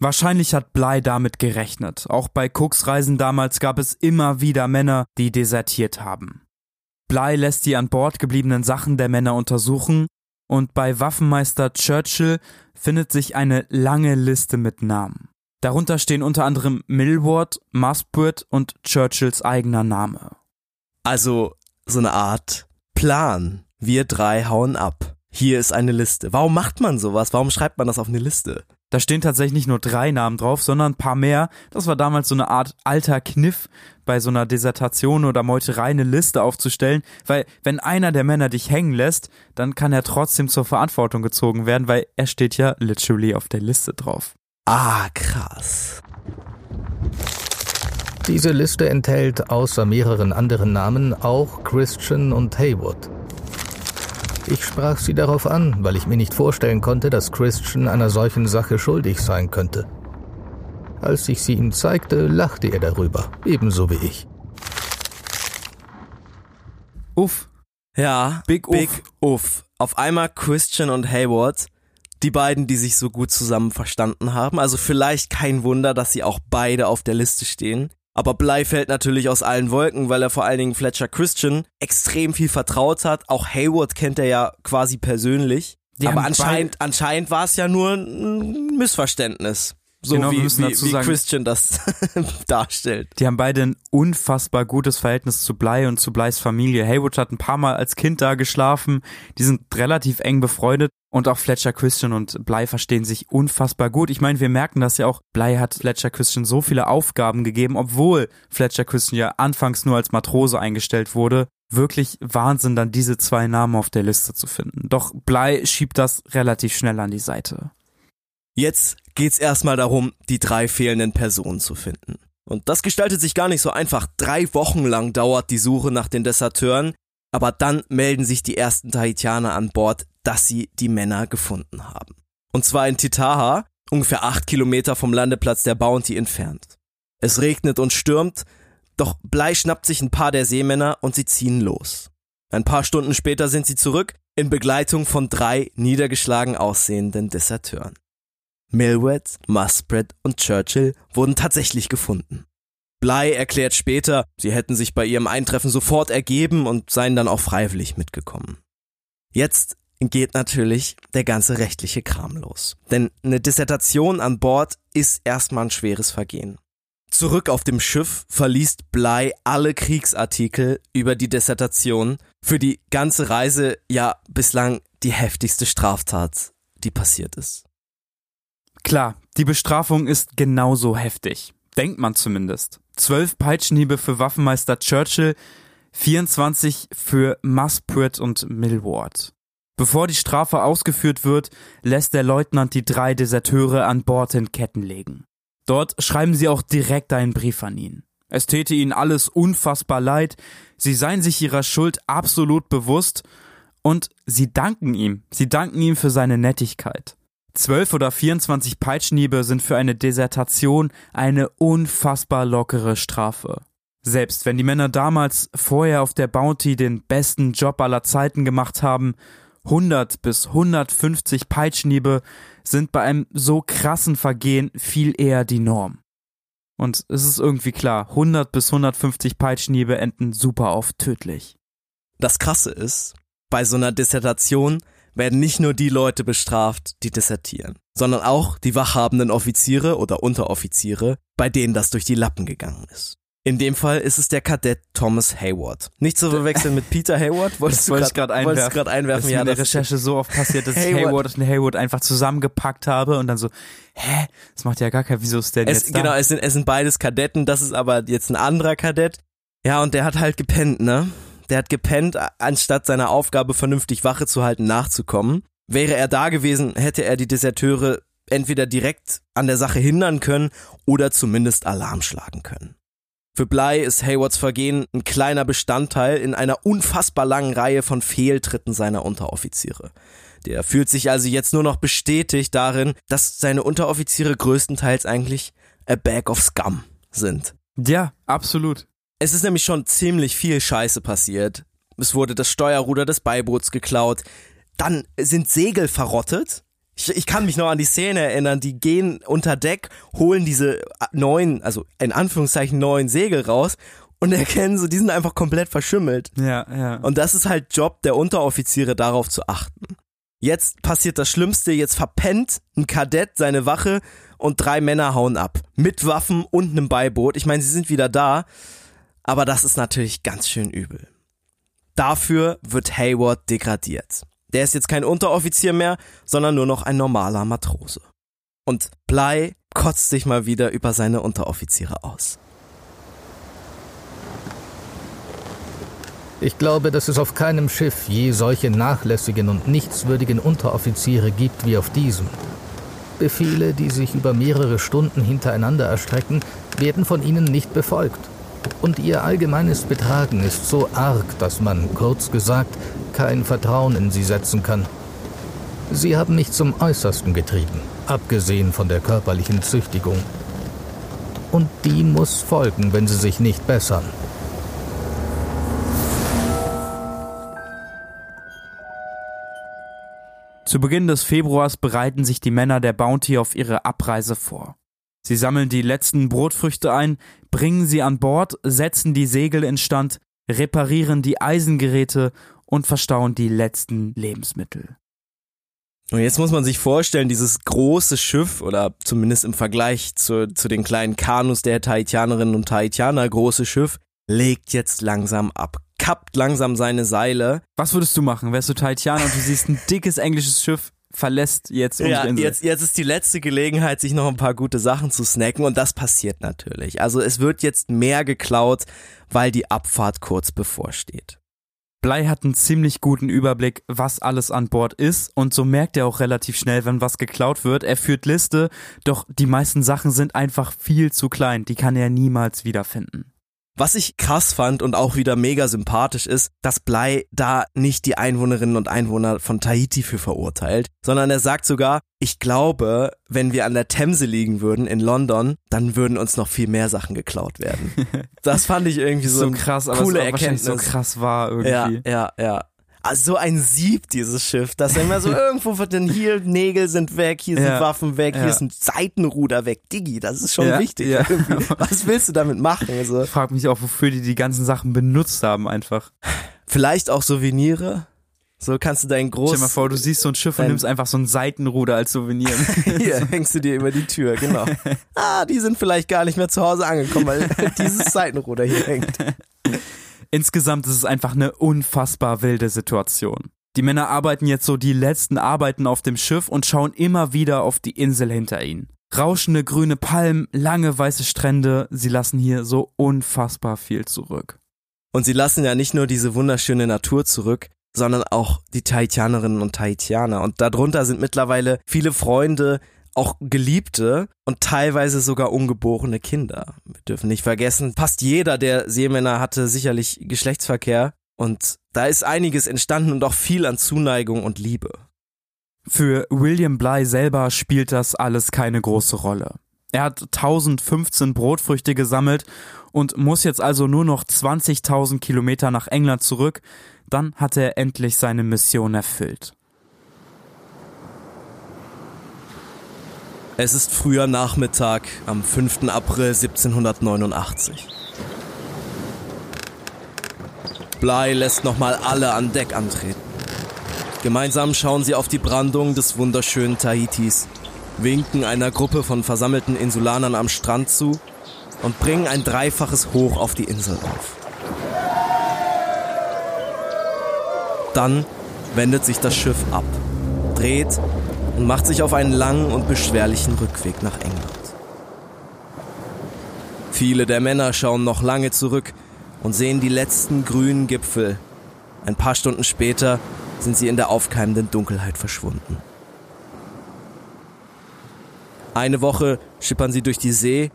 Wahrscheinlich hat Bly damit gerechnet. Auch bei Cooks Reisen damals gab es immer wieder Männer, die desertiert haben. Bly lässt die an Bord gebliebenen Sachen der Männer untersuchen und bei Waffenmeister Churchill findet sich eine lange Liste mit Namen. Darunter stehen unter anderem Millward, Muspratt und Churchills eigener Name. Also so eine Art Plan. Wir drei hauen ab. Hier ist eine Liste. Warum macht man sowas? Warum schreibt man das auf eine Liste? Da stehen tatsächlich nicht nur drei Namen drauf, sondern ein paar mehr. Das war damals so eine Art alter Kniff, bei so einer Desertation oder Meuterei eine Liste aufzustellen, weil wenn einer der Männer dich hängen lässt, dann kann er trotzdem zur Verantwortung gezogen werden, weil er steht ja literally auf der Liste drauf. Ah, krass. Diese Liste enthält außer mehreren anderen Namen auch Christian und Haywood. Ich sprach sie darauf an, weil ich mir nicht vorstellen konnte, dass Christian einer solchen Sache schuldig sein könnte. Als ich sie ihm zeigte, lachte er darüber, ebenso wie ich. Uff, Ja, Big Uff. Big Uff. Auf einmal Christian und Hayward. die beiden, die sich so gut zusammen verstanden haben. Also vielleicht kein Wunder, dass sie auch beide auf der Liste stehen. Aber Bly fällt natürlich aus allen Wolken, weil er vor allen Dingen Fletcher Christian extrem viel vertraut hat. Auch Hayward kennt er ja quasi persönlich. Die Aber anscheinend, anscheinend war es ja nur ein Missverständnis. So genau, wie, wie, wie sagen, Christian das darstellt. Die haben beide ein unfassbar gutes Verhältnis zu Bly und zu Blys Familie. Haywood hat ein paar Mal als Kind da geschlafen. Die sind relativ eng befreundet. Und auch Fletcher Christian und Bly verstehen sich unfassbar gut. Ich meine, wir merken das ja auch. Bly hat Fletcher Christian so viele Aufgaben gegeben, obwohl Fletcher Christian ja anfangs nur als Matrose eingestellt wurde. Wirklich Wahnsinn, dann diese zwei Namen auf der Liste zu finden. Doch Bly schiebt das relativ schnell an die Seite. Jetzt geht's erstmal darum, die drei fehlenden Personen zu finden. Und das gestaltet sich gar nicht so einfach. Drei Wochen lang dauert die Suche nach den Deserteuren, aber dann melden sich die ersten Tahitianer an Bord, dass sie die Männer gefunden haben. Und zwar in Titaha, ungefähr acht Kilometer vom Landeplatz der Bounty entfernt. Es regnet und stürmt, doch Blei schnappt sich ein paar der Seemänner und sie ziehen los. Ein paar Stunden später sind sie zurück in Begleitung von drei niedergeschlagen aussehenden Deserteuren. Milwet, Muspratt und Churchill wurden tatsächlich gefunden. Bly erklärt später, sie hätten sich bei ihrem Eintreffen sofort ergeben und seien dann auch freiwillig mitgekommen. Jetzt geht natürlich der ganze rechtliche Kram los. Denn eine Dissertation an Bord ist erstmal ein schweres Vergehen. Zurück auf dem Schiff verliest Bly alle Kriegsartikel über die Dissertation. Für die ganze Reise ja bislang die heftigste Straftat, die passiert ist. Klar, die Bestrafung ist genauso heftig. Denkt man zumindest. Zwölf Peitschenhiebe für Waffenmeister Churchill, 24 für Muspratt und Millward. Bevor die Strafe ausgeführt wird, lässt der Leutnant die drei Deserteure an Bord in Ketten legen. Dort schreiben sie auch direkt einen Brief an ihn. Es täte ihnen alles unfassbar leid, sie seien sich ihrer Schuld absolut bewusst und sie danken ihm, sie danken ihm für seine Nettigkeit. Zwölf oder 24 Peitschenhiebe sind für eine Desertation eine unfassbar lockere Strafe. Selbst wenn die Männer damals vorher auf der Bounty den besten Job aller Zeiten gemacht haben, 100 bis 150 Peitschenhiebe sind bei einem so krassen Vergehen viel eher die Norm. Und es ist irgendwie klar, 100 bis 150 Peitschenhiebe enden super oft tödlich. Das Krasse ist, bei so einer Dissertation werden nicht nur die Leute bestraft, die dissertieren, sondern auch die wachhabenden Offiziere oder Unteroffiziere, bei denen das durch die Lappen gegangen ist. In dem Fall ist es der Kadett Thomas Hayward. Nicht zu verwechseln mit Peter Hayward. Wolltest das wollte ich gerade einwerfen. Grad einwerfen. Das ist ja, in der Recherche so oft passiert, dass Hayward. ich Hayward und Hayward einfach zusammengepackt habe und dann so, hä, das macht ja gar kein, wieso ist der es, jetzt da? Genau, es sind, es sind beides Kadetten, das ist aber jetzt ein anderer Kadett. Ja, und der hat halt gepennt, ne? Der hat gepennt, anstatt seiner Aufgabe vernünftig Wache zu halten, nachzukommen. Wäre er da gewesen, hätte er die Deserteure entweder direkt an der Sache hindern können oder zumindest Alarm schlagen können. Für Bly ist Haywards Vergehen ein kleiner Bestandteil in einer unfassbar langen Reihe von Fehltritten seiner Unteroffiziere. Der fühlt sich also jetzt nur noch bestätigt darin, dass seine Unteroffiziere größtenteils eigentlich a bag of scum sind. Ja, absolut. Es ist nämlich schon ziemlich viel Scheiße passiert. Es wurde das Steuerruder des Beiboots geklaut. Dann sind Segel verrottet. Ich, ich, kann mich noch an die Szene erinnern, die gehen unter Deck, holen diese neuen, also in Anführungszeichen neuen Segel raus und erkennen so, die sind einfach komplett verschimmelt. Ja, ja. Und das ist halt Job der Unteroffiziere, darauf zu achten. Jetzt passiert das Schlimmste, jetzt verpennt ein Kadett seine Wache und drei Männer hauen ab. Mit Waffen und einem Beiboot. Ich meine, sie sind wieder da. Aber das ist natürlich ganz schön übel. Dafür wird Hayward degradiert. Der ist jetzt kein Unteroffizier mehr, sondern nur noch ein normaler Matrose. Und Bly kotzt sich mal wieder über seine Unteroffiziere aus. Ich glaube, dass es auf keinem Schiff je solche nachlässigen und nichtswürdigen Unteroffiziere gibt wie auf diesem. Befehle, die sich über mehrere Stunden hintereinander erstrecken, werden von ihnen nicht befolgt und ihr allgemeines Betragen ist so arg, dass man, kurz gesagt, kein Vertrauen in sie setzen kann. Sie haben mich zum Äußersten getrieben, abgesehen von der körperlichen Züchtigung. Und die muss folgen, wenn sie sich nicht bessern. Zu Beginn des Februars bereiten sich die Männer der Bounty auf ihre Abreise vor. Sie sammeln die letzten Brotfrüchte ein, bringen sie an Bord, setzen die Segel instand, reparieren die Eisengeräte und verstauen die letzten Lebensmittel. Und jetzt muss man sich vorstellen, dieses große Schiff, oder zumindest im Vergleich zu, zu den kleinen Kanus der Tahitianerinnen und Tahitianer, große Schiff, legt jetzt langsam ab, kappt langsam seine Seile. Was würdest du machen? Wärst du Tahitianer und du siehst ein dickes englisches Schiff, verlässt jetzt unsere Ja, Insel? jetzt, jetzt ist die letzte Gelegenheit, sich noch ein paar gute Sachen zu snacken und das passiert natürlich. Also es wird jetzt mehr geklaut, weil die Abfahrt kurz bevorsteht. Blei hat einen ziemlich guten Überblick, was alles an Bord ist und so merkt er auch relativ schnell, wenn was geklaut wird. Er führt Liste, doch die meisten Sachen sind einfach viel zu klein, die kann er niemals wiederfinden. Was ich krass fand und auch wieder mega sympathisch ist, dass Blei da nicht die Einwohnerinnen und Einwohner von Tahiti für verurteilt, sondern er sagt sogar, ich glaube, wenn wir an der Themse liegen würden in London, dann würden uns noch viel mehr Sachen geklaut werden. Das fand ich irgendwie so, So krass, aber coole es Erkenntnis. so krass war irgendwie. Ja, ja, ja. Also so ein Sieb, dieses Schiff, dass er immer so irgendwo wird denn hier Nägel sind weg, hier sind Ja, Waffen weg, ja. hier ist ein Seitenruder weg. Diggi, das ist schon Ja, wichtig. Was willst du damit machen? Also, Ich frage mich auch, wofür die die ganzen Sachen benutzt haben einfach. vielleicht auch Souvenire? So kannst du dein groß... Stell dir mal vor, du siehst so ein Schiff und nimmst einfach so ein Seitenruder als Souvenir. Hier hängst du dir über die Tür, genau. Ah, die sind vielleicht gar nicht mehr zu Hause angekommen, weil dieses Seitenruder hier hängt. Insgesamt ist es einfach eine unfassbar wilde Situation. Die Männer arbeiten jetzt so die letzten Arbeiten auf dem Schiff und schauen immer wieder auf die Insel hinter ihnen. Rauschende grüne Palmen, lange weiße Strände, sie lassen hier so unfassbar viel zurück. Und sie lassen ja nicht nur diese wunderschöne Natur zurück, sondern auch die Tahitianerinnen und Tahitianer. Und darunter sind mittlerweile viele Freunde, auch Geliebte und teilweise sogar ungeborene Kinder. Wir dürfen nicht vergessen, fast jeder der Seemänner hatte sicherlich Geschlechtsverkehr und da ist einiges entstanden und auch viel an Zuneigung und Liebe. Für William Bly selber spielt das alles keine große Rolle. Er hat 1015 Brotfrüchte gesammelt und muss jetzt also nur noch 20.000 Kilometer nach England zurück, dann hat er endlich seine Mission erfüllt. Es ist früher Nachmittag am 5. April 1789. Bly lässt nochmal alle an Deck antreten. Gemeinsam schauen sie auf die Brandung des wunderschönen Tahitis, winken einer Gruppe von versammelten Insulanern am Strand zu und bringen ein dreifaches Hoch auf die Insel auf. Dann wendet sich das Schiff ab, dreht und macht sich auf einen langen und beschwerlichen Rückweg nach England. Viele der Männer schauen noch lange zurück und sehen die letzten grünen Gipfel. Ein paar Stunden später sind sie in der aufkeimenden Dunkelheit verschwunden. Eine Woche schippern sie durch die See,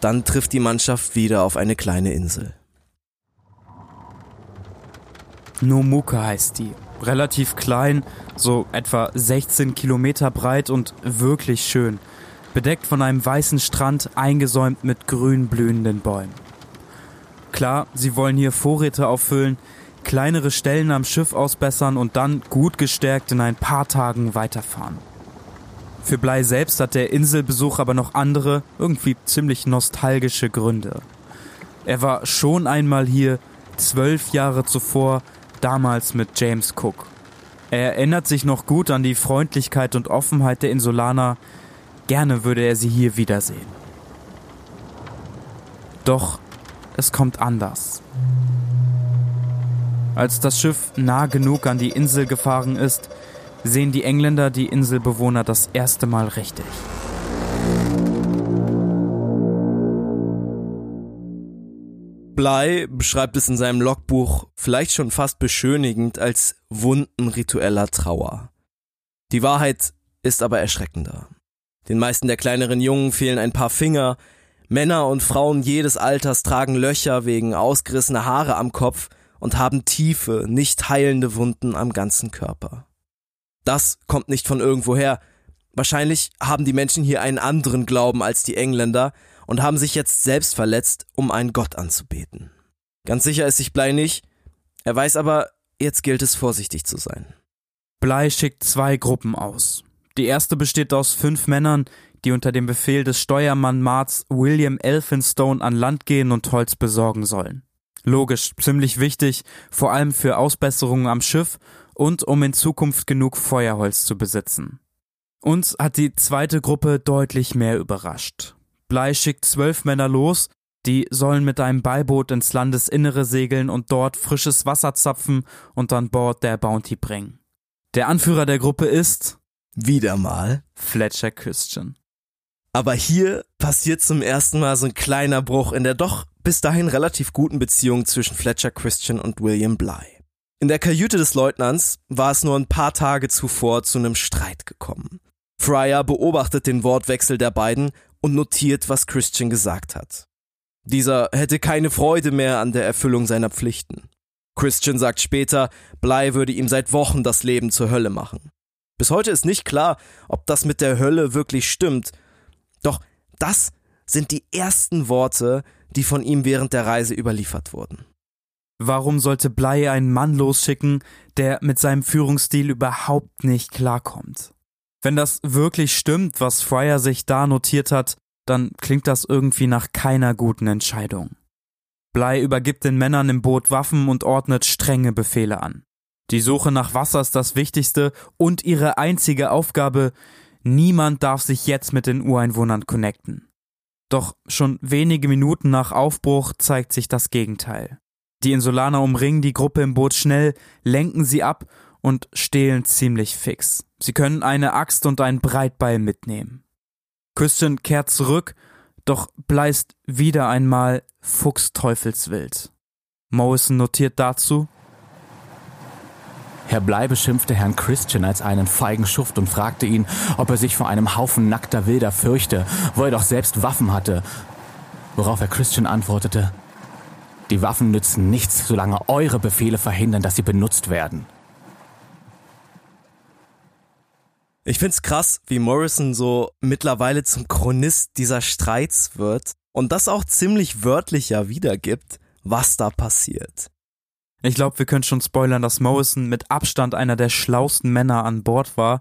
dann trifft die Mannschaft wieder auf eine kleine Insel. Nomuka heißt die. Relativ klein, so etwa 16 Kilometer breit und wirklich schön. Bedeckt von einem weißen Strand, eingesäumt mit grün blühenden Bäumen. Klar, sie wollen hier Vorräte auffüllen, kleinere Stellen am Schiff ausbessern und dann gut gestärkt in ein paar Tagen weiterfahren. Für Blei selbst hat der Inselbesuch aber noch andere, irgendwie ziemlich nostalgische Gründe. Er war schon einmal hier, zwölf Jahre zuvor, damals mit James Cook. Er erinnert sich noch gut an die Freundlichkeit und Offenheit der Insulaner. Gerne würde er sie hier wiedersehen. Doch es kommt anders. Als das Schiff nah genug an die Insel gefahren ist, sehen die Engländer die Inselbewohner das erste Mal richtig. Bly beschreibt es in seinem Logbuch vielleicht schon fast beschönigend als Wunden ritueller Trauer. Die Wahrheit ist aber erschreckender. Den meisten der kleineren Jungen fehlen ein paar Finger, Männer und Frauen jedes Alters tragen Löcher wegen ausgerissener Haare am Kopf und haben tiefe, nicht heilende Wunden am ganzen Körper. Das kommt nicht von irgendwoher. Wahrscheinlich haben die Menschen hier einen anderen Glauben als die Engländer und haben sich jetzt selbst verletzt, um einen Gott anzubeten. Ganz sicher ist sich Blei nicht, er weiß aber, jetzt gilt es vorsichtig zu sein. Bly schickt zwei Gruppen aus. Die erste besteht aus fünf Männern, die unter dem Befehl des Steuermann Marts William Elphinstone an Land gehen und Holz besorgen sollen. Logisch, ziemlich wichtig, vor allem für Ausbesserungen am Schiff und um in Zukunft genug Feuerholz zu besitzen. Uns hat die zweite Gruppe deutlich mehr überrascht. Blei schickt zwölf Männer los, die sollen mit einem Beiboot ins Landesinnere segeln und dort frisches Wasser zapfen und an Bord der Bounty bringen. Der Anführer der Gruppe ist wieder mal Fletcher Christian. Aber hier passiert zum ersten Mal so ein kleiner Bruch in der doch bis dahin relativ guten Beziehung zwischen Fletcher Christian und William Bly. In der Kajüte des Leutnants war es nur ein paar Tage zuvor zu einem Streit gekommen. Fryer beobachtet den Wortwechsel der beiden und notiert, was Christian gesagt hat. Dieser hätte keine Freude mehr an der Erfüllung seiner Pflichten. Christian sagt später, Bly würde ihm seit Wochen das Leben zur Hölle machen. Bis heute ist nicht klar, ob das mit der Hölle wirklich stimmt doch das sind die ersten Worte, die von ihm während der Reise überliefert wurden. Warum sollte Blei einen Mann losschicken, der mit seinem Führungsstil überhaupt nicht klarkommt? Wenn das wirklich stimmt, was Fryer sich da notiert hat, dann klingt das irgendwie nach keiner guten Entscheidung. Blei übergibt den Männern im Boot Waffen und ordnet strenge Befehle an. Die Suche nach Wasser ist das Wichtigste und ihre einzige Aufgabe, Niemand darf sich jetzt mit den Ureinwohnern connecten. Doch schon wenige Minuten nach Aufbruch zeigt sich das Gegenteil. Die Insulaner umringen die Gruppe im Boot schnell, lenken sie ab und stehlen ziemlich fix. Sie können eine Axt und ein Breitbeil mitnehmen. Christian kehrt zurück, doch bleist wieder einmal fuchsteufelswild. Morrison notiert dazu Herr Blei beschimpfte Herrn Christian als einen feigen Schuft und fragte ihn, ob er sich vor einem Haufen nackter Wilder fürchte, wo er doch selbst Waffen hatte. Worauf Herr Christian antwortete, die Waffen nützen nichts, solange eure Befehle verhindern, dass sie benutzt werden. Ich find's krass, wie Morrison so mittlerweile zum Chronist dieser Streits wird und das auch ziemlich wörtlicher wiedergibt, was da passiert. Ich glaube, wir können schon spoilern, dass Morrison mit Abstand einer der schlausten Männer an Bord war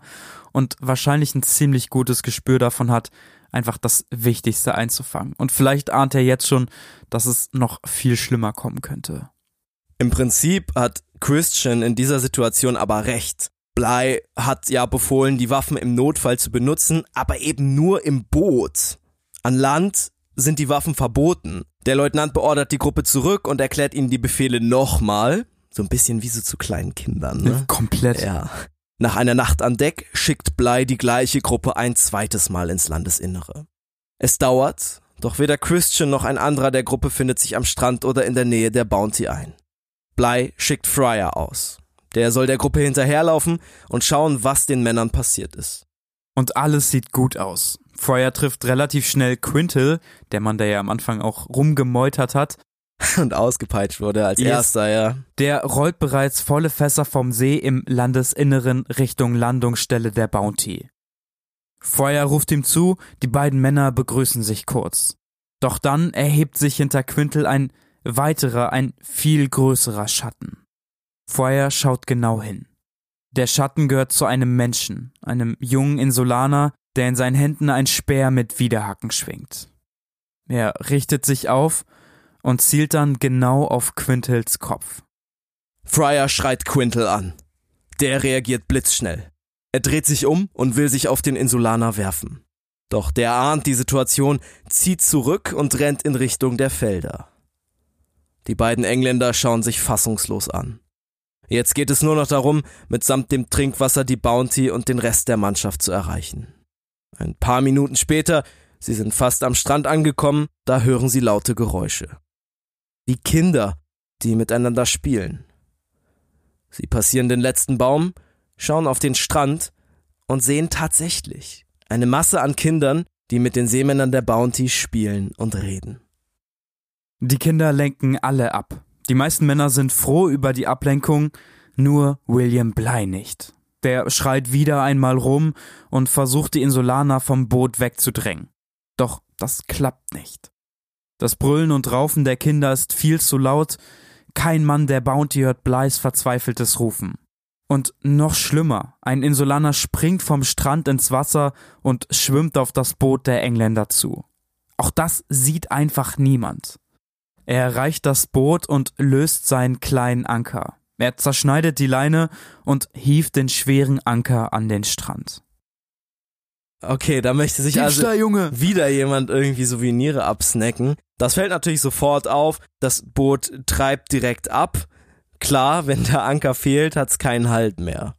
und wahrscheinlich ein ziemlich gutes Gespür davon hat, einfach das Wichtigste einzufangen. Und vielleicht ahnt er jetzt schon, dass es noch viel schlimmer kommen könnte. Im Prinzip hat Christian in dieser Situation aber recht. Bly hat ja befohlen, die Waffen im Notfall zu benutzen, aber eben nur im Boot. An Land sind die Waffen verboten. Der Leutnant beordert die Gruppe zurück und erklärt ihnen die Befehle nochmal. So ein bisschen wie so zu kleinen Kindern, ne? Komplett. Ja. Nach einer Nacht an Deck schickt Blei die gleiche Gruppe ein zweites Mal ins Landesinnere. Es dauert, doch weder Christian noch ein anderer der Gruppe findet sich am Strand oder in der Nähe der Bounty ein. Blei schickt Fryer aus. Der soll der Gruppe hinterherlaufen und schauen, was den Männern passiert ist. Und alles sieht gut aus. Fryer trifft relativ schnell Quintel, der Mann, der ja am Anfang auch rumgemeutert hat. Und ausgepeitscht wurde als yes. erster, ja. Der rollt bereits volle Fässer vom See im Landesinneren Richtung Landungsstelle der Bounty. Fryer ruft ihm zu, die beiden Männer begrüßen sich kurz. Doch dann erhebt sich hinter Quintel ein weiterer, ein viel größerer Schatten. Fryer schaut genau hin. Der Schatten gehört zu einem Menschen, einem jungen Insulaner, der in seinen Händen ein Speer mit Widerhaken schwingt. Er richtet sich auf und zielt dann genau auf Quintels Kopf. Fryer schreit Quintel an. Der reagiert blitzschnell. Er dreht sich um und will sich auf den Insulaner werfen. Doch der ahnt die Situation, zieht zurück und rennt in Richtung der Felder. Die beiden Engländer schauen sich fassungslos an. Jetzt geht es nur noch darum, mitsamt dem Trinkwasser die Bounty und den Rest der Mannschaft zu erreichen. Ein paar Minuten später, sie sind fast am Strand angekommen, da hören sie laute Geräusche. Wie Kinder, die miteinander spielen. Sie passieren den letzten Baum, schauen auf den Strand und sehen tatsächlich eine Masse an Kindern, die mit den Seemännern der Bounty spielen und reden. Die Kinder lenken alle ab. Die meisten Männer sind froh über die Ablenkung, nur William Bly nicht. Der schreit wieder einmal rum und versucht die Insulaner vom Boot wegzudrängen. Doch das klappt nicht. Das Brüllen und Raufen der Kinder ist viel zu laut, kein Mann der Bounty hört Bleis verzweifeltes Rufen. Und noch schlimmer, ein Insulaner springt vom Strand ins Wasser und schwimmt auf das Boot der Engländer zu. Auch das sieht einfach niemand. Er erreicht das Boot und löst seinen kleinen Anker. Er zerschneidet die Leine und hieft den schweren Anker an den Strand. Okay, da möchte sich also Junge. wieder jemand irgendwie Souvenire absnacken. Das fällt natürlich sofort auf. Das Boot treibt direkt ab. Klar, wenn der Anker fehlt, hat's keinen Halt mehr.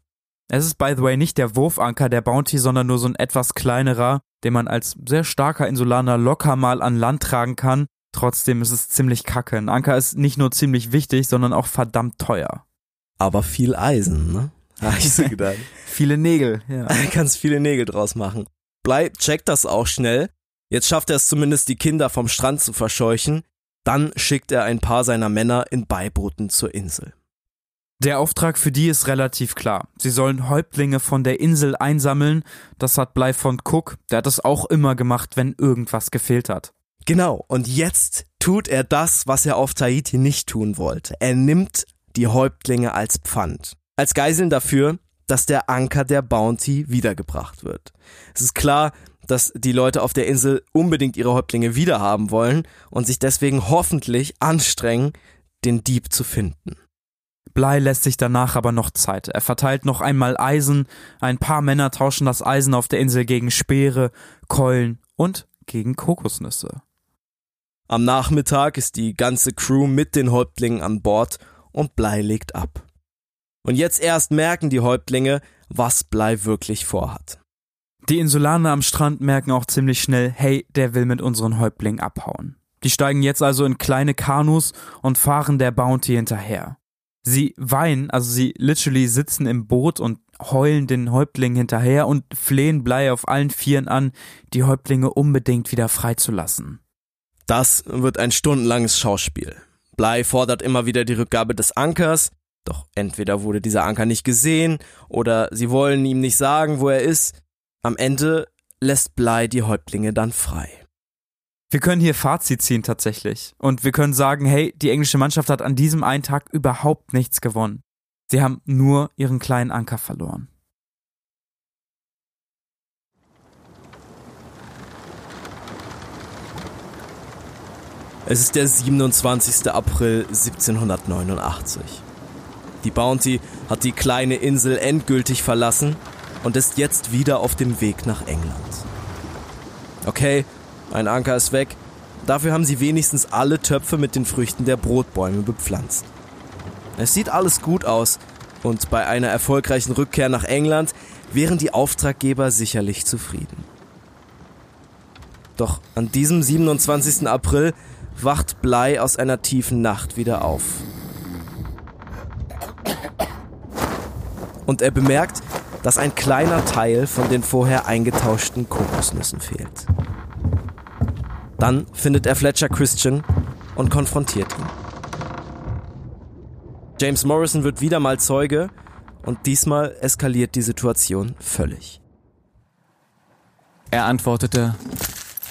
Es ist by the way nicht der Wurfanker der Bounty, sondern nur so ein etwas kleinerer, den man als sehr starker Insulaner locker mal an Land tragen kann. Trotzdem ist es ziemlich kacke. Ein Anker ist nicht nur ziemlich wichtig, sondern auch verdammt teuer. Aber viel Eisen, ne? Hab ich so gedacht. Viele Nägel, ja. Kannst viele Nägel draus machen. Blei checkt das auch schnell. Jetzt schafft er es zumindest, die Kinder vom Strand zu verscheuchen. Dann schickt er ein paar seiner Männer in Beibooten zur Insel. Der Auftrag für die ist relativ klar. Sie sollen Häuptlinge von der Insel einsammeln. Das hat Blei von Cook. Der hat das auch immer gemacht, wenn irgendwas gefehlt hat. Genau, und jetzt tut er das, was er auf Tahiti nicht tun wollte. Er nimmt die Häuptlinge als Pfand. Als Geiseln dafür, dass der Anker der Bounty wiedergebracht wird. Es ist klar, dass die Leute auf der Insel unbedingt ihre Häuptlinge wiederhaben wollen und sich deswegen hoffentlich anstrengen, den Dieb zu finden. Blei lässt sich danach aber noch Zeit. Er verteilt noch einmal Eisen, ein paar Männer tauschen das Eisen auf der Insel gegen Speere, Keulen und gegen Kokosnüsse. Am Nachmittag ist die ganze Crew mit den Häuptlingen an Bord und Blei legt ab. Und jetzt erst merken die Häuptlinge, was Blei wirklich vorhat. Die Insulaner am Strand merken auch ziemlich schnell, hey, der will mit unseren Häuptlingen abhauen. Die steigen jetzt also in kleine Kanus und fahren der Bounty hinterher. Sie weinen, also sie literally sitzen im Boot und heulen den Häuptlingen hinterher und flehen Blei auf allen Vieren an, die Häuptlinge unbedingt wieder freizulassen. Das wird ein stundenlanges Schauspiel. Blei fordert immer wieder die Rückgabe des Ankers, doch entweder wurde dieser Anker nicht gesehen oder sie wollen ihm nicht sagen, wo er ist. Am Ende lässt Blei die Häuptlinge dann frei. Wir können hier Fazit ziehen tatsächlich. Und wir können sagen, hey, die englische Mannschaft hat an diesem einen Tag überhaupt nichts gewonnen. Sie haben nur ihren kleinen Anker verloren. Es ist der 27. April 1789. Die Bounty hat die kleine Insel endgültig verlassen und ist jetzt wieder auf dem Weg nach England. Okay, ein Anker ist weg, dafür haben sie wenigstens alle Töpfe mit den Früchten der Brotbäume bepflanzt. Es sieht alles gut aus und bei einer erfolgreichen Rückkehr nach England wären die Auftraggeber sicherlich zufrieden. Doch an diesem 27. April wacht Blei aus einer tiefen Nacht wieder auf. Und er bemerkt, dass ein kleiner Teil von den vorher eingetauschten Kokosnüssen fehlt. Dann findet er Fletcher Christian und konfrontiert ihn. James Morrison wird wieder mal Zeuge und diesmal eskaliert die Situation völlig. Er antwortete,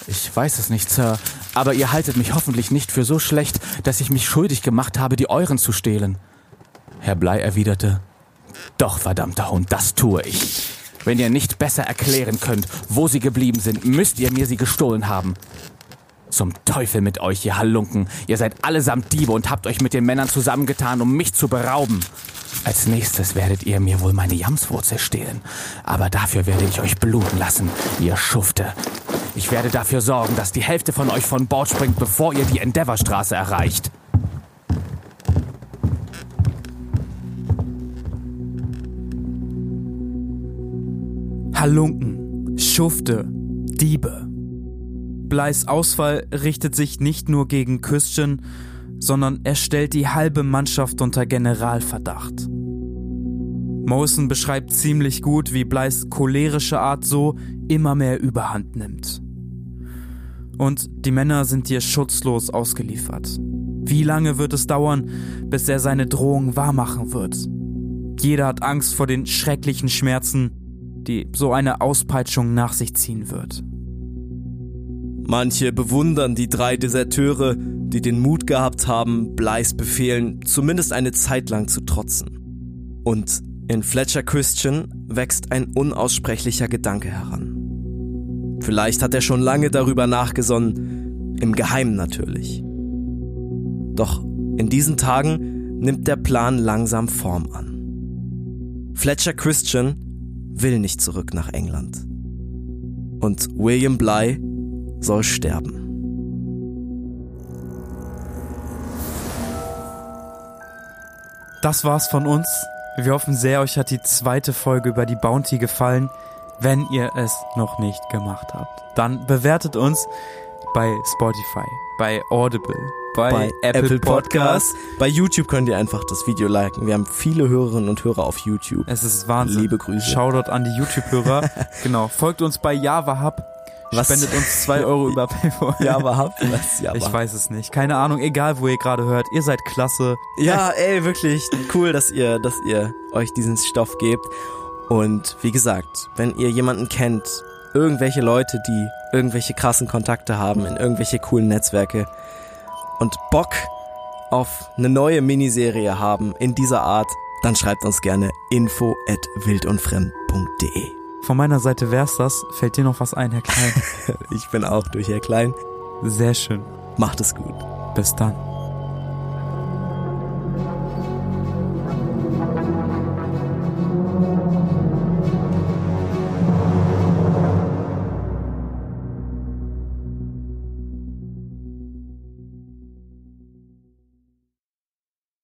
ich weiß es nicht, Sir, aber ihr haltet mich hoffentlich nicht für so schlecht, dass ich mich schuldig gemacht habe, die euren zu stehlen. Herr Blei erwiderte, doch, verdammter Hund, das tue ich. Wenn ihr nicht besser erklären könnt, wo sie geblieben sind, müsst ihr mir sie gestohlen haben. Zum Teufel mit euch, ihr Halunken. Ihr seid allesamt Diebe und habt euch mit den Männern zusammengetan, um mich zu berauben. Als nächstes werdet ihr mir wohl meine Jamswurzel stehlen. Aber dafür werde ich euch bluten lassen, ihr Schufte. Ich werde dafür sorgen, dass die Hälfte von euch von Bord springt, bevor ihr die Endeavourstraße erreicht. Halunken, Schufte, Diebe. Bleis Ausfall richtet sich nicht nur gegen Christian, sondern er stellt die halbe Mannschaft unter Generalverdacht. Morrison beschreibt ziemlich gut, wie Bleis cholerische Art so immer mehr Überhand nimmt. Und die Männer sind dir schutzlos ausgeliefert. Wie lange wird es dauern, bis er seine Drohung wahrmachen wird? Jeder hat Angst vor den schrecklichen Schmerzen, die so eine Auspeitschung nach sich ziehen wird. Manche bewundern die drei Deserteure, die den Mut gehabt haben, Bleis Befehlen zumindest eine Zeit lang zu trotzen. Und In Fletcher Christian wächst ein unaussprechlicher Gedanke heran. Vielleicht hat er schon lange darüber nachgesonnen, im Geheimen natürlich. Doch in diesen Tagen nimmt der Plan langsam Form an. Fletcher Christian will nicht zurück nach England. Und William Bly soll sterben. Das war's von uns. Wir hoffen sehr, euch hat die zweite Folge über die Bounty gefallen. Wenn ihr es noch nicht gemacht habt, dann bewertet uns bei Spotify, bei Audible, bei, bei Apple, Apple Podcasts. Podcasts. Bei YouTube könnt ihr einfach das Video liken. Wir haben viele Hörerinnen und Hörer auf YouTube. Es ist Wahnsinn. Liebe Grüße. Shoutout an die YouTube-Hörer. genau. Folgt uns bei Java Hub. Was? Spendet uns zwei Euro über PayPal. Ja, aber habt ihr das? Ja, Ich aber- weiß es nicht. Keine Ahnung. Egal, wo ihr gerade hört. Ihr seid klasse. Ja, ey, wirklich cool, dass ihr, dass ihr euch diesen Stoff gebt. Und wie gesagt, wenn ihr jemanden kennt, irgendwelche Leute, die irgendwelche krassen Kontakte haben in irgendwelche coolen Netzwerke und Bock auf eine neue Miniserie haben in dieser Art, dann schreibt uns gerne info at wildundfremd.de. Von meiner Seite wär's das. Fällt dir noch was ein, Herr Klein? Ich bin auch durch Herr Klein. Sehr schön. Macht es gut. Bis dann.